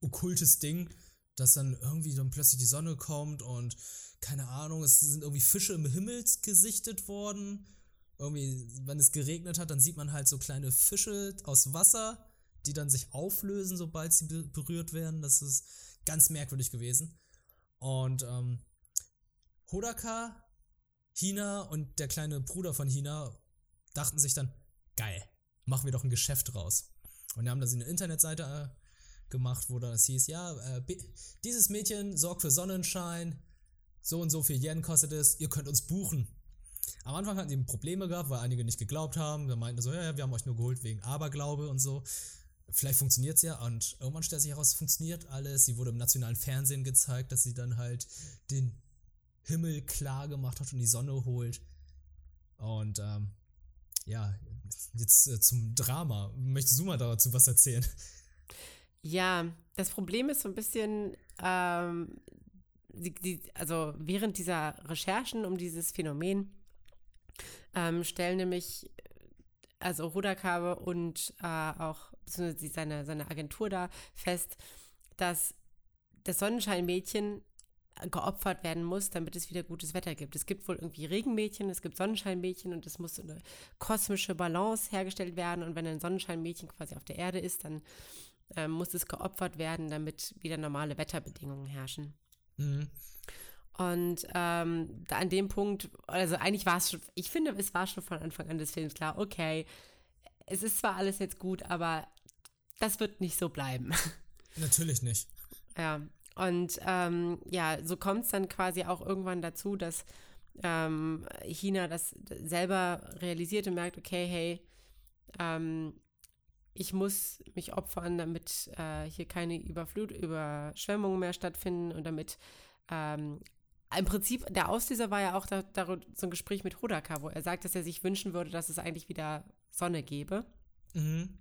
okkultes Ding, dass dann irgendwie dann plötzlich die Sonne kommt und keine Ahnung, es sind irgendwie Fische im Himmel gesichtet worden. Irgendwie, wenn es geregnet hat, dann sieht man halt so kleine Fische aus Wasser die dann sich auflösen, sobald sie berührt werden. Das ist ganz merkwürdig gewesen. Und ähm, Hodaka, Hina und der kleine Bruder von Hina dachten sich dann, geil, machen wir doch ein Geschäft draus. Und die haben dann eine Internetseite äh, gemacht, wo dann es hieß, ja, äh, dieses Mädchen sorgt für Sonnenschein, so und so viel Yen kostet es, ihr könnt uns buchen. Am Anfang hatten die Probleme gehabt, weil einige nicht geglaubt haben. Da meinten so, ja, ja, wir haben euch nur geholt wegen Aberglaube und so vielleicht funktioniert es ja und irgendwann stellt sich heraus, funktioniert alles. Sie wurde im nationalen Fernsehen gezeigt, dass sie dann halt den Himmel klar gemacht hat und die Sonne holt. Und ähm, ja, jetzt äh, zum Drama. Möchtest du mal dazu was erzählen? Ja, das Problem ist so ein bisschen, ähm, die, die, also während dieser Recherchen um dieses Phänomen ähm, stellen nämlich also Rudakabe und äh, auch seine, seine Agentur da fest, dass das Sonnenscheinmädchen geopfert werden muss, damit es wieder gutes Wetter gibt. Es gibt wohl irgendwie Regenmädchen, es gibt Sonnenscheinmädchen und es muss so eine kosmische Balance hergestellt werden. Und wenn ein Sonnenscheinmädchen quasi auf der Erde ist, dann äh, muss es geopfert werden, damit wieder normale Wetterbedingungen herrschen. Mhm. Und ähm, an dem Punkt, also eigentlich war es schon, ich finde, es war schon von Anfang an des Films klar, okay, es ist zwar alles jetzt gut, aber das wird nicht so bleiben. Natürlich nicht. Ja, und ähm, ja, so kommt es dann quasi auch irgendwann dazu, dass ähm, China das selber realisiert und merkt, okay, hey, ähm, ich muss mich opfern, damit äh, hier keine Überflut, Überschwemmungen mehr stattfinden und damit ähm, im Prinzip, der Auslöser war ja auch da, da, so ein Gespräch mit Hodaka, wo er sagt, dass er sich wünschen würde, dass es eigentlich wieder Sonne gäbe. Mhm.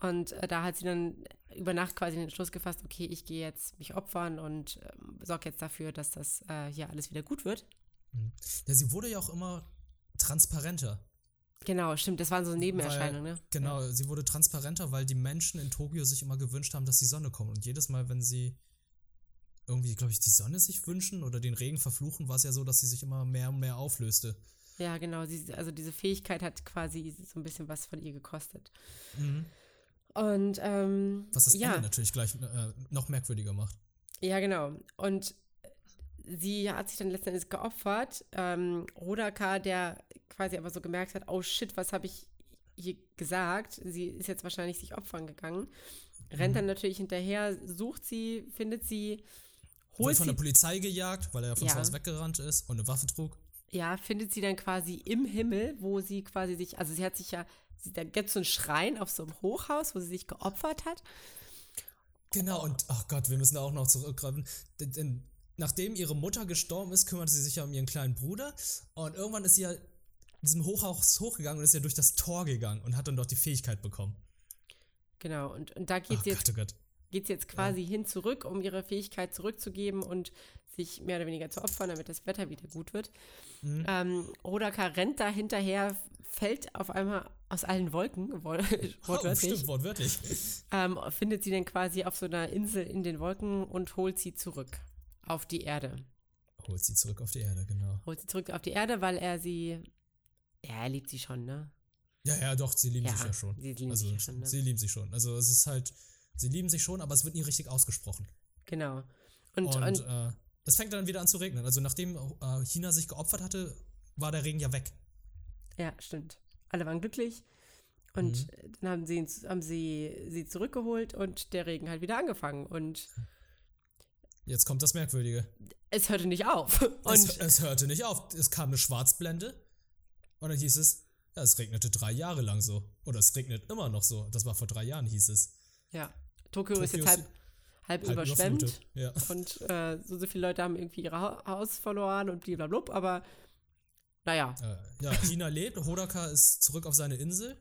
Und äh, da hat sie dann über Nacht quasi den Entschluss gefasst, okay, ich gehe jetzt mich opfern und äh, sorge jetzt dafür, dass das äh, hier alles wieder gut wird. Mhm. Ja, sie wurde ja auch immer transparenter. Genau, stimmt, das waren so Nebenerscheinungen, weil, ne? Genau, ja. sie wurde transparenter, weil die Menschen in Tokio sich immer gewünscht haben, dass die Sonne kommt. Und jedes Mal, wenn sie irgendwie, glaube ich, die Sonne sich wünschen oder den Regen verfluchen, war es ja so, dass sie sich immer mehr und mehr auflöste. Ja, genau. Sie, also diese Fähigkeit hat quasi so ein bisschen was von ihr gekostet. Mhm. Und ähm, was das ja. Ende natürlich gleich äh, noch merkwürdiger macht. Ja, genau. Und sie hat sich dann letzten Endes geopfert. Ähm, Rodaka, der quasi aber so gemerkt hat, oh shit, was habe ich hier gesagt? Sie ist jetzt wahrscheinlich sich opfern gegangen. Rennt dann natürlich hinterher, sucht sie, findet sie, Wurde holt von sie, der Polizei gejagt, weil er von Ja. zu Hause weggerannt ist und eine Waffe trug. ja, findet sie dann quasi im Himmel, wo sie quasi sich, also sie hat sich ja, sie, da gibt es so einen Schrein auf so einem Hochhaus, wo sie sich geopfert hat. Genau, und ach Gott, wir müssen da auch noch zurückgreifen. Denn, nachdem ihre Mutter gestorben ist, kümmerte sie sich ja um ihren kleinen Bruder. Und irgendwann ist sie ja diesem Hochhaus hochgegangen und ist ja durch das Tor gegangen und hat dann dort die Fähigkeit bekommen. Genau, und, und da geht sie jetzt Gott, oh Gott. jetzt quasi hin zurück, um ihre Fähigkeit zurückzugeben und sich mehr oder weniger zu opfern, damit das Wetter wieder gut wird. Mhm. Ähm, Rodaka rennt da hinterher, fällt auf einmal aus allen Wolken, wor Oh, wortwörtlich, stimmt, wortwörtlich. ähm, findet sie dann quasi auf so einer Insel in den Wolken und holt sie zurück auf die Erde. Holt sie zurück auf die Erde, genau. Holt sie zurück auf die Erde, weil er sie, ja, er liebt sie schon, ne? Ja, ja, doch, sie lieben Ja, sich ja schon. sie lieben also, sich schon, ne? Sie lieben sich schon. Also, es ist halt, sie lieben sich schon, aber es wird nie richtig ausgesprochen. Genau. Und, Und, und, äh, es fängt dann wieder an zu regnen. Also, nachdem äh, China sich geopfert hatte, war der Regen ja weg. Ja, stimmt. Alle waren glücklich. Und Mhm. dann haben sie, haben sie sie zurückgeholt und der Regen hat wieder angefangen. Und Jetzt kommt das Merkwürdige. es hörte nicht auf. Es, Und es hörte nicht auf. Es kam eine Schwarzblende und dann hieß es, ja, es regnete drei Jahre lang so. Oder es regnet immer noch so. Das war vor drei Jahren, hieß es. ja, Tokio, ist Tokio jetzt ist halb, halb, Halb überschwemmt. Ja. Und äh, so, so viele Leute haben irgendwie ihr Ha- Haus verloren und blablabla. Aber naja, Äh, ja, China lebt. Hodaka ist zurück auf seine Insel.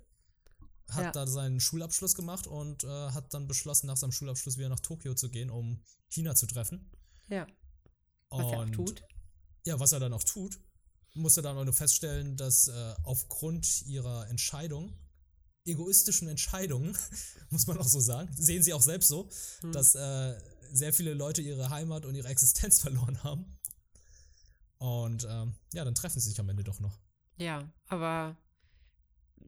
Hat Ja. da seinen Schulabschluss gemacht und äh, hat dann beschlossen, nach seinem Schulabschluss wieder nach Tokio zu gehen, um China zu treffen. ja, was er auch Und- tut. Ja, was er dann auch tut, musste dann auch nur feststellen, dass äh, aufgrund ihrer Entscheidung, egoistischen Entscheidungen, muss man auch so sagen, sehen sie auch selbst so, Hm. dass äh, sehr viele Leute ihre Heimat und ihre Existenz verloren haben. Und ähm, ja, dann treffen sie sich am Ende doch noch. Ja, aber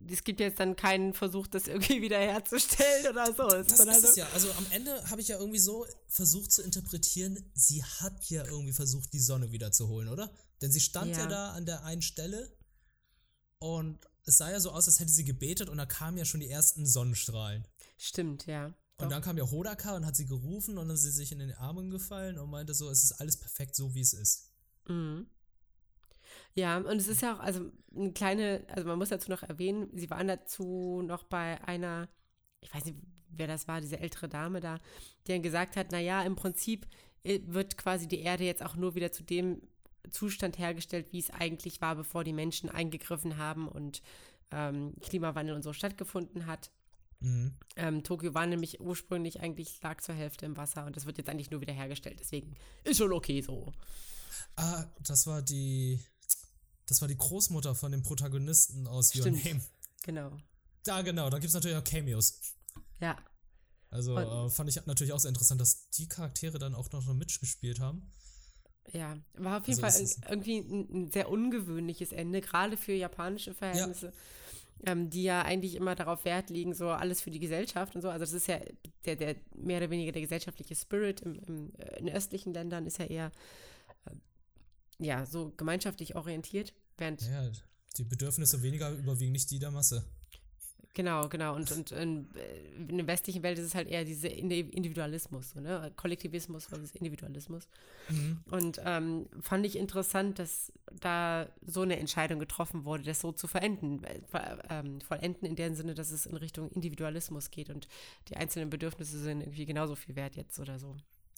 es gibt jetzt dann keinen Versuch, das irgendwie wiederherzustellen oder so. Das dann ist also- es ja. Also am Ende habe ich ja irgendwie so versucht zu interpretieren, sie hat ja irgendwie versucht, die Sonne wiederzuholen, oder? Denn sie stand ja, Ja. da an der einen Stelle und es sah ja so aus, als hätte sie gebetet und da kamen ja schon die ersten Sonnenstrahlen. Stimmt, ja. Und Doch. dann kam ja Hodaka und hat sie gerufen und dann ist sie sich in den Armen gefallen und meinte so, es ist alles perfekt so, wie es ist. Mhm. Ja, und es ist ja auch, also eine kleine, also man muss dazu noch erwähnen, sie waren dazu noch bei einer, ich weiß nicht, wer das war, diese ältere Dame da, die dann gesagt hat, naja, im Prinzip äh, wird quasi die Erde jetzt auch nur wieder zu dem Zustand hergestellt, wie es eigentlich war, bevor die Menschen eingegriffen haben und ähm, Klimawandel und so stattgefunden hat. Mhm. Ähm, Tokio war nämlich ursprünglich eigentlich lag zur Hälfte im Wasser und das wird jetzt eigentlich nur wieder hergestellt. Deswegen ist schon okay so. Ah, das war die, das war die Großmutter von dem Protagonisten aus Your Stimmt. Name. Genau. Da genau, da gibt es natürlich auch Cameos. Ja, Also äh, fand ich natürlich auch sehr interessant, dass die Charaktere dann auch noch mitgespielt haben. Ja, war auf jeden Also Fall irgendwie ein, ein sehr ungewöhnliches Ende, gerade für japanische Verhältnisse, ähm, die ja eigentlich immer darauf Wert legen, so alles für die Gesellschaft und so. Also das ist ja der, der mehr oder weniger der gesellschaftliche Spirit im, im, äh, in östlichen Ländern ist ja eher ja so gemeinschaftlich orientiert, während Ja, die Bedürfnisse weniger überwiegen nicht die der Masse. Genau, genau. Und, und in, äh, in der westlichen Welt ist es halt eher dieser Indi- Individualismus, so, ne? Kollektivismus versus Individualismus. Mhm. Und ähm, fand ich interessant, dass da so eine Entscheidung getroffen wurde, das so zu verenden. äh, Ähm, vollenden in dem Sinne, dass es in Richtung Individualismus geht und die einzelnen Bedürfnisse sind irgendwie genauso viel wert jetzt oder so.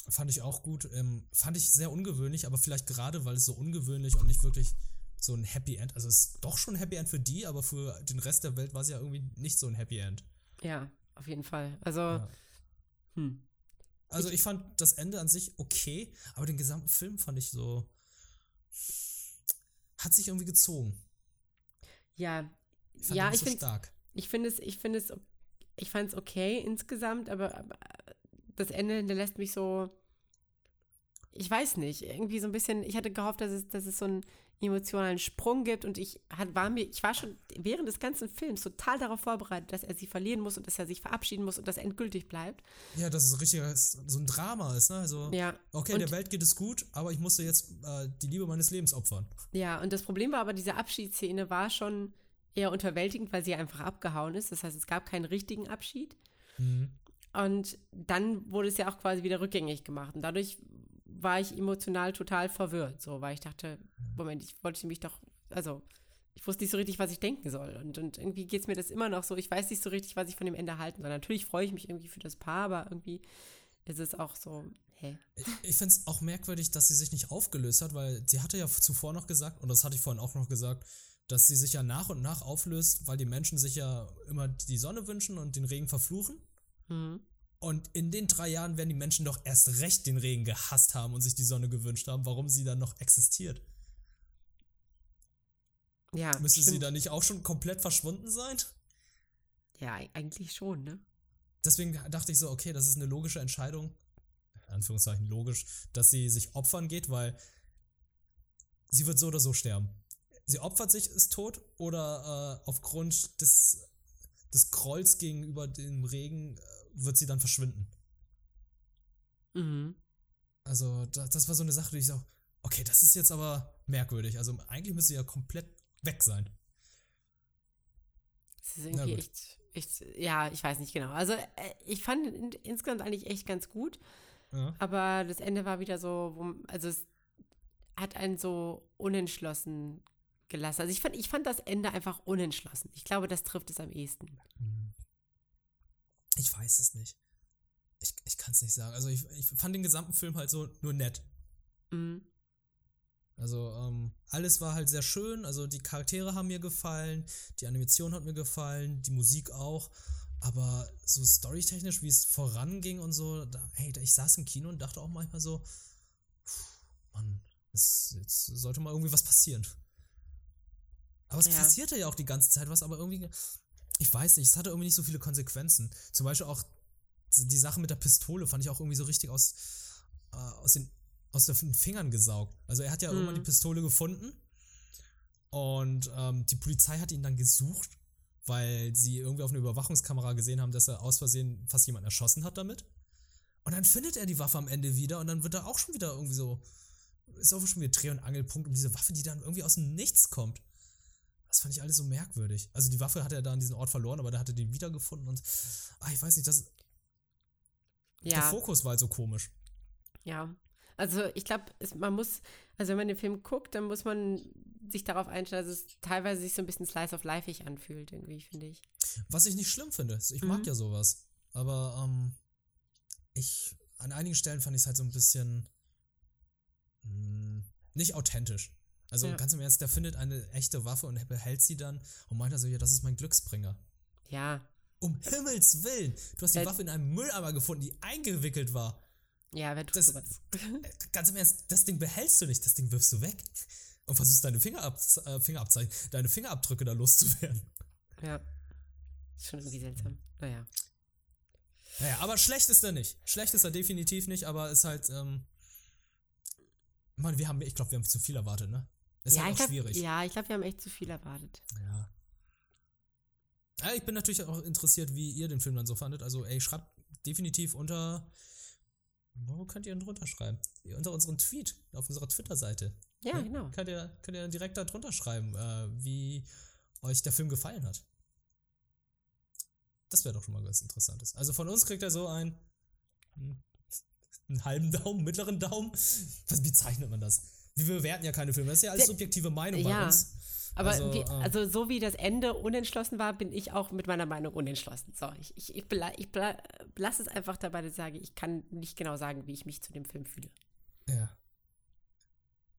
Fand ich auch gut. Ähm, fand ich sehr ungewöhnlich, aber vielleicht gerade, weil es so ungewöhnlich und nicht wirklich so ein Happy End. Also es ist doch schon ein Happy End für die, aber für den Rest der Welt war es ja irgendwie nicht so ein Happy End. Ja, auf jeden Fall. Also, Ja. hm. Also ich fand das Ende an sich okay, aber den gesamten Film fand ich so. Hat sich irgendwie gezogen. ja, Ich ja, ich so finde stark. Ich finde es, ich finde es, ich fand es okay insgesamt, aber, aber das Ende hinterlässt mich so, ich weiß nicht, irgendwie so ein bisschen, ich hatte gehofft, dass es, dass es so einen emotionalen Sprung gibt und ich hat, war mir, ich war schon während des ganzen Films total darauf vorbereitet, dass er sie verlieren muss und dass er sich verabschieden muss und dass er endgültig bleibt. Ja, dass es richtig so ein Drama ist, ne? Also, Ja. okay, Und- der Welt geht es gut, aber ich musste jetzt äh, die Liebe meines Lebens opfern. Ja, und das Problem war aber, diese Abschiedsszene war schon eher unterwältigend, weil sie einfach abgehauen ist. Das heißt, es gab keinen richtigen Abschied. Mhm. Und dann wurde es ja auch quasi wieder rückgängig gemacht. Und dadurch war ich emotional total verwirrt, so, weil ich dachte, Moment, ich wollte mich doch, also ich wusste nicht so richtig, was ich denken soll. Und, und irgendwie geht es mir das immer noch so, ich weiß nicht so richtig, was ich von dem Ende halten soll. Natürlich freue ich mich irgendwie für das Paar, aber irgendwie ist es auch so, hä? Ich, ich finde es auch merkwürdig, dass sie sich nicht aufgelöst hat, weil sie hatte ja zuvor noch gesagt, und das hatte ich vorhin auch noch gesagt, dass sie sich ja nach und nach auflöst, weil die Menschen sich ja immer die Sonne wünschen und den Regen verfluchen. Hm. Und in den drei Jahren werden die Menschen doch erst recht den Regen gehasst haben und sich die Sonne gewünscht haben, warum sie dann noch existiert. Ja, Müsste sie dann nicht auch schon komplett verschwunden sein? Ja, eigentlich schon, ne? Deswegen dachte ich so, okay, das ist eine logische Entscheidung, in Anführungszeichen logisch, dass sie sich opfern geht, weil sie wird so oder so sterben. Sie opfert sich, ist tot oder äh, aufgrund des, des Grolls gegenüber dem Regen äh, wird sie dann verschwinden. Mhm. Also da, das war so eine Sache, die ich so, okay, das ist jetzt aber merkwürdig. Also eigentlich müsste sie ja komplett weg sein. Es ist irgendwie echt, echt, ja, ich weiß nicht genau. Also äh, ich fand in, insgesamt eigentlich echt ganz gut, Ja. aber das Ende war wieder so, wo, also es hat einen so unentschlossen gelassen. Also ich fand, ich fand das Ende einfach unentschlossen. Ich glaube, das trifft es am ehesten. Ich weiß es nicht. Ich, ich kann es nicht sagen. Also ich, ich fand den gesamten Film halt so nur nett. Mhm. Also ähm, alles war halt sehr schön. Also die Charaktere haben mir gefallen, die Animation hat mir gefallen, die Musik auch. Aber so storytechnisch, wie es voranging und so, da, hey, ich saß im Kino und dachte auch manchmal so, Mann, es, jetzt sollte mal irgendwie was passieren. Aber es Ja. passierte ja auch die ganze Zeit was, aber irgendwie, ich weiß nicht, es hatte irgendwie nicht so viele Konsequenzen. Zum Beispiel auch die Sache mit der Pistole fand ich auch irgendwie so richtig aus, äh, aus, den, aus den Fingern gesaugt. Also er hat ja irgendwann die Pistole gefunden und ähm, die Polizei hat ihn dann gesucht, weil sie irgendwie auf einer Überwachungskamera gesehen haben, dass er aus Versehen fast jemanden erschossen hat damit. Und dann findet er die Waffe am Ende wieder und dann wird er auch schon wieder irgendwie so, ist auch schon wieder Dreh- und Angelpunkt um diese Waffe, die dann irgendwie aus dem Nichts kommt. Das fand ich alles so merkwürdig. Also die Waffe hat er da an diesen Ort verloren, aber da hat er den wiedergefunden und ah, ich weiß nicht, das, der Ja, Fokus war halt so komisch. ja. Also ich glaube, man muss, also wenn man den Film guckt, dann muss man sich darauf einstellen, dass es teilweise sich so ein bisschen Slice of Life-ig anfühlt, irgendwie, finde ich. Was ich nicht schlimm finde. Ich mag Mhm. ja sowas. Aber ähm, ich, an einigen Stellen fand ich es halt so ein bisschen mh, nicht authentisch. Also Ja. ganz im Ernst, der findet eine echte Waffe und behält sie dann und meint also, ja, das ist mein Glücksbringer. Ja, Um Himmels Willen! Du hast die Weil- Waffe in einem Mülleimer gefunden, die eingewickelt war. ja, wer tut Das- sowas? Äh, Ganz im Ernst, das Ding behältst du nicht, das Ding wirfst du weg. Und versuchst deine Fingerab äh, Fingerabzeichen, deine Fingerabdrücke da loszuwerden. Ja. Ist schon irgendwie seltsam. Naja. Naja, aber schlecht ist er nicht. Schlecht ist er definitiv nicht, aber ist halt, ähm. Mann, wir haben, ich glaube, wir haben zu viel erwartet, ne? Ist ja, halt ich auch glaub, schwierig. ja, ich glaube, wir haben echt zu viel erwartet. Ja. ja. Ich bin natürlich auch interessiert, wie ihr den Film dann so fandet. Also, ey, schreibt definitiv unter. Wo könnt ihr denn drunter schreiben? Unter unserem Tweet, auf unserer Twitter-Seite. Ja, Ne? genau. Könnt ihr, könnt ihr direkt da drunter schreiben, äh, wie euch der Film gefallen hat. Das wäre doch schon mal was Interessantes. Also von uns kriegt er so ein, einen halben Daumen, mittleren Daumen. Was bezeichnet man das? Wir bewerten ja keine Filme. Das ist ja alles subjektive Meinung bei ja. uns. Aber Also, wie, ähm, also so wie das Ende unentschlossen war, bin ich auch mit meiner Meinung unentschlossen. So, ich, ich, ich, ich lasse es einfach dabei, dass ich sage, ich kann nicht genau sagen, wie ich mich zu dem Film fühle. Ja.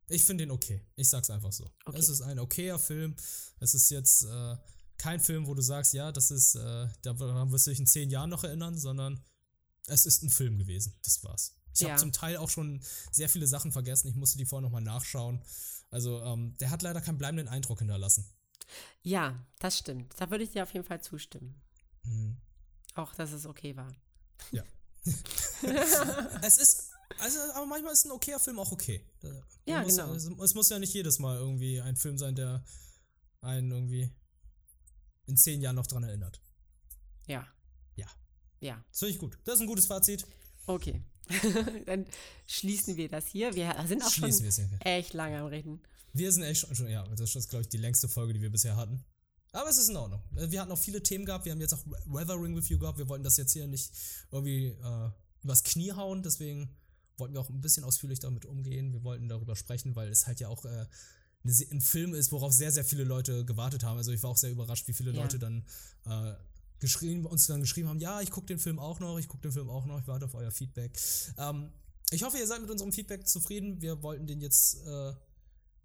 Ich finde ihn okay. Ich sag's einfach so. Okay. Es ist ein okayer Film. Es ist jetzt äh, kein Film, wo du sagst, ja, das ist, äh, daran wirst du dich in zehn Jahren noch erinnern, sondern es ist ein Film gewesen. Das war's. Ich Ja. habe zum Teil auch schon sehr viele Sachen vergessen. Ich musste die vorher nochmal nachschauen. Also, ähm, der hat leider keinen bleibenden Eindruck hinterlassen. Ja, das stimmt. Da würde ich dir auf jeden Fall zustimmen. Mhm. Auch, dass es okay war. Ja. es ist Also, aber manchmal ist ein okayer Film auch okay. Man Ja, muss, genau. Es, es muss ja nicht jedes Mal irgendwie ein Film sein, der einen irgendwie in zehn Jahren noch dran erinnert. Ja. Ja. Ja. Das finde ich gut. Das ist ein gutes Fazit. Okay. Dann schließen wir das hier. Wir sind auch Schließen schon echt lange am Reden. Wir sind echt schon, schon ja, das ist, glaube ich, die längste Folge, die wir bisher hatten. Aber es ist in Ordnung. Äh, Wir hatten auch viele Themen gehabt. Wir haben jetzt auch Weathering Review gehabt. Wir wollten das jetzt hier nicht irgendwie äh, übers Knie hauen. Deswegen wollten wir auch ein bisschen ausführlich damit umgehen. Wir wollten darüber sprechen, weil es halt ja auch äh, ein Film ist, worauf sehr, sehr viele Leute gewartet haben. Also ich war auch sehr überrascht, wie viele Ja. Leute dann äh, geschrieben, uns dann geschrieben haben, ja, ich gucke den Film auch noch, ich gucke den Film auch noch, ich warte auf euer Feedback. Ähm, ich hoffe, ihr seid mit unserem Feedback zufrieden. Wir wollten den jetzt, äh,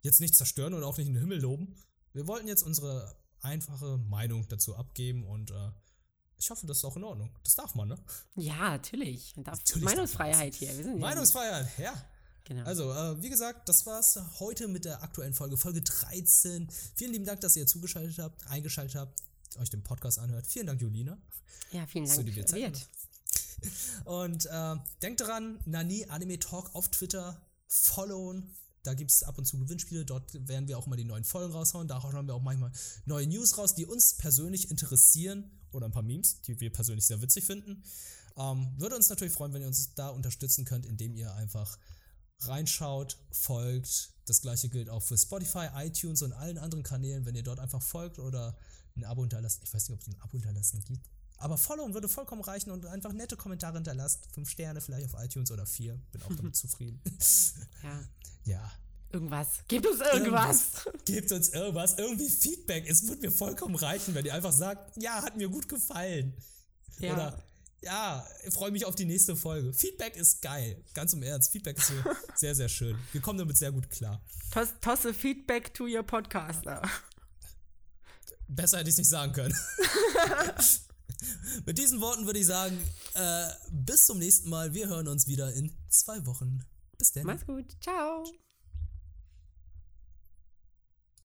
jetzt nicht zerstören oder auch nicht in den Himmel loben. Wir wollten jetzt unsere einfache Meinung dazu abgeben und äh, ich hoffe, das ist auch in Ordnung. Das darf man, ne? Ja, natürlich. Natürlich Meinungsfreiheit hier. Ja- Meinungsfreiheit, ja. Genau. Also, äh, wie gesagt, das war's heute mit der aktuellen Folge, Folge 13. Vielen lieben Dank, dass ihr zugeschaltet habt, eingeschaltet habt, euch den Podcast anhört. Vielen Dank, Julina. ja, vielen Dank die für wir Zeit. Und äh, denkt daran, Nani Anime Talk auf Twitter followen. Da gibt es ab und zu Gewinnspiele. Dort werden wir auch immer die neuen Folgen raushauen. Da hauen wir auch manchmal neue News raus, die uns persönlich interessieren. Oder ein paar Memes, die wir persönlich sehr witzig finden. Ähm, würde uns natürlich freuen, wenn ihr uns da unterstützen könnt, indem ihr einfach reinschaut, folgt. Das gleiche gilt auch für Spotify, iTunes und allen anderen Kanälen. Wenn ihr dort einfach folgt oder ein Abo hinterlasst. Ich weiß nicht, ob es ein Abo hinterlassen gibt. Aber followen würde vollkommen reichen und einfach nette Kommentare hinterlasst. Fünf Sterne vielleicht auf iTunes oder vier. Bin auch damit zufrieden. Ja. Ja. Irgendwas. Gebt uns irgendwas. Gebt uns irgendwas, irgendwie Feedback. Es wird mir vollkommen reichen, wenn ihr einfach sagt, ja, hat mir gut gefallen. Ja. Oder ja, ich freue mich auf die nächste Folge. Feedback ist geil. Ganz im Ernst. Feedback ist so sehr, sehr schön. Wir kommen damit sehr gut klar. Toss, tosse Feedback to your podcaster. Besser hätte ich es nicht sagen können. Mit diesen Worten würde ich sagen, äh, bis zum nächsten Mal. Wir hören uns wieder in zwei Wochen. Bis dann. Mach's gut. Ciao.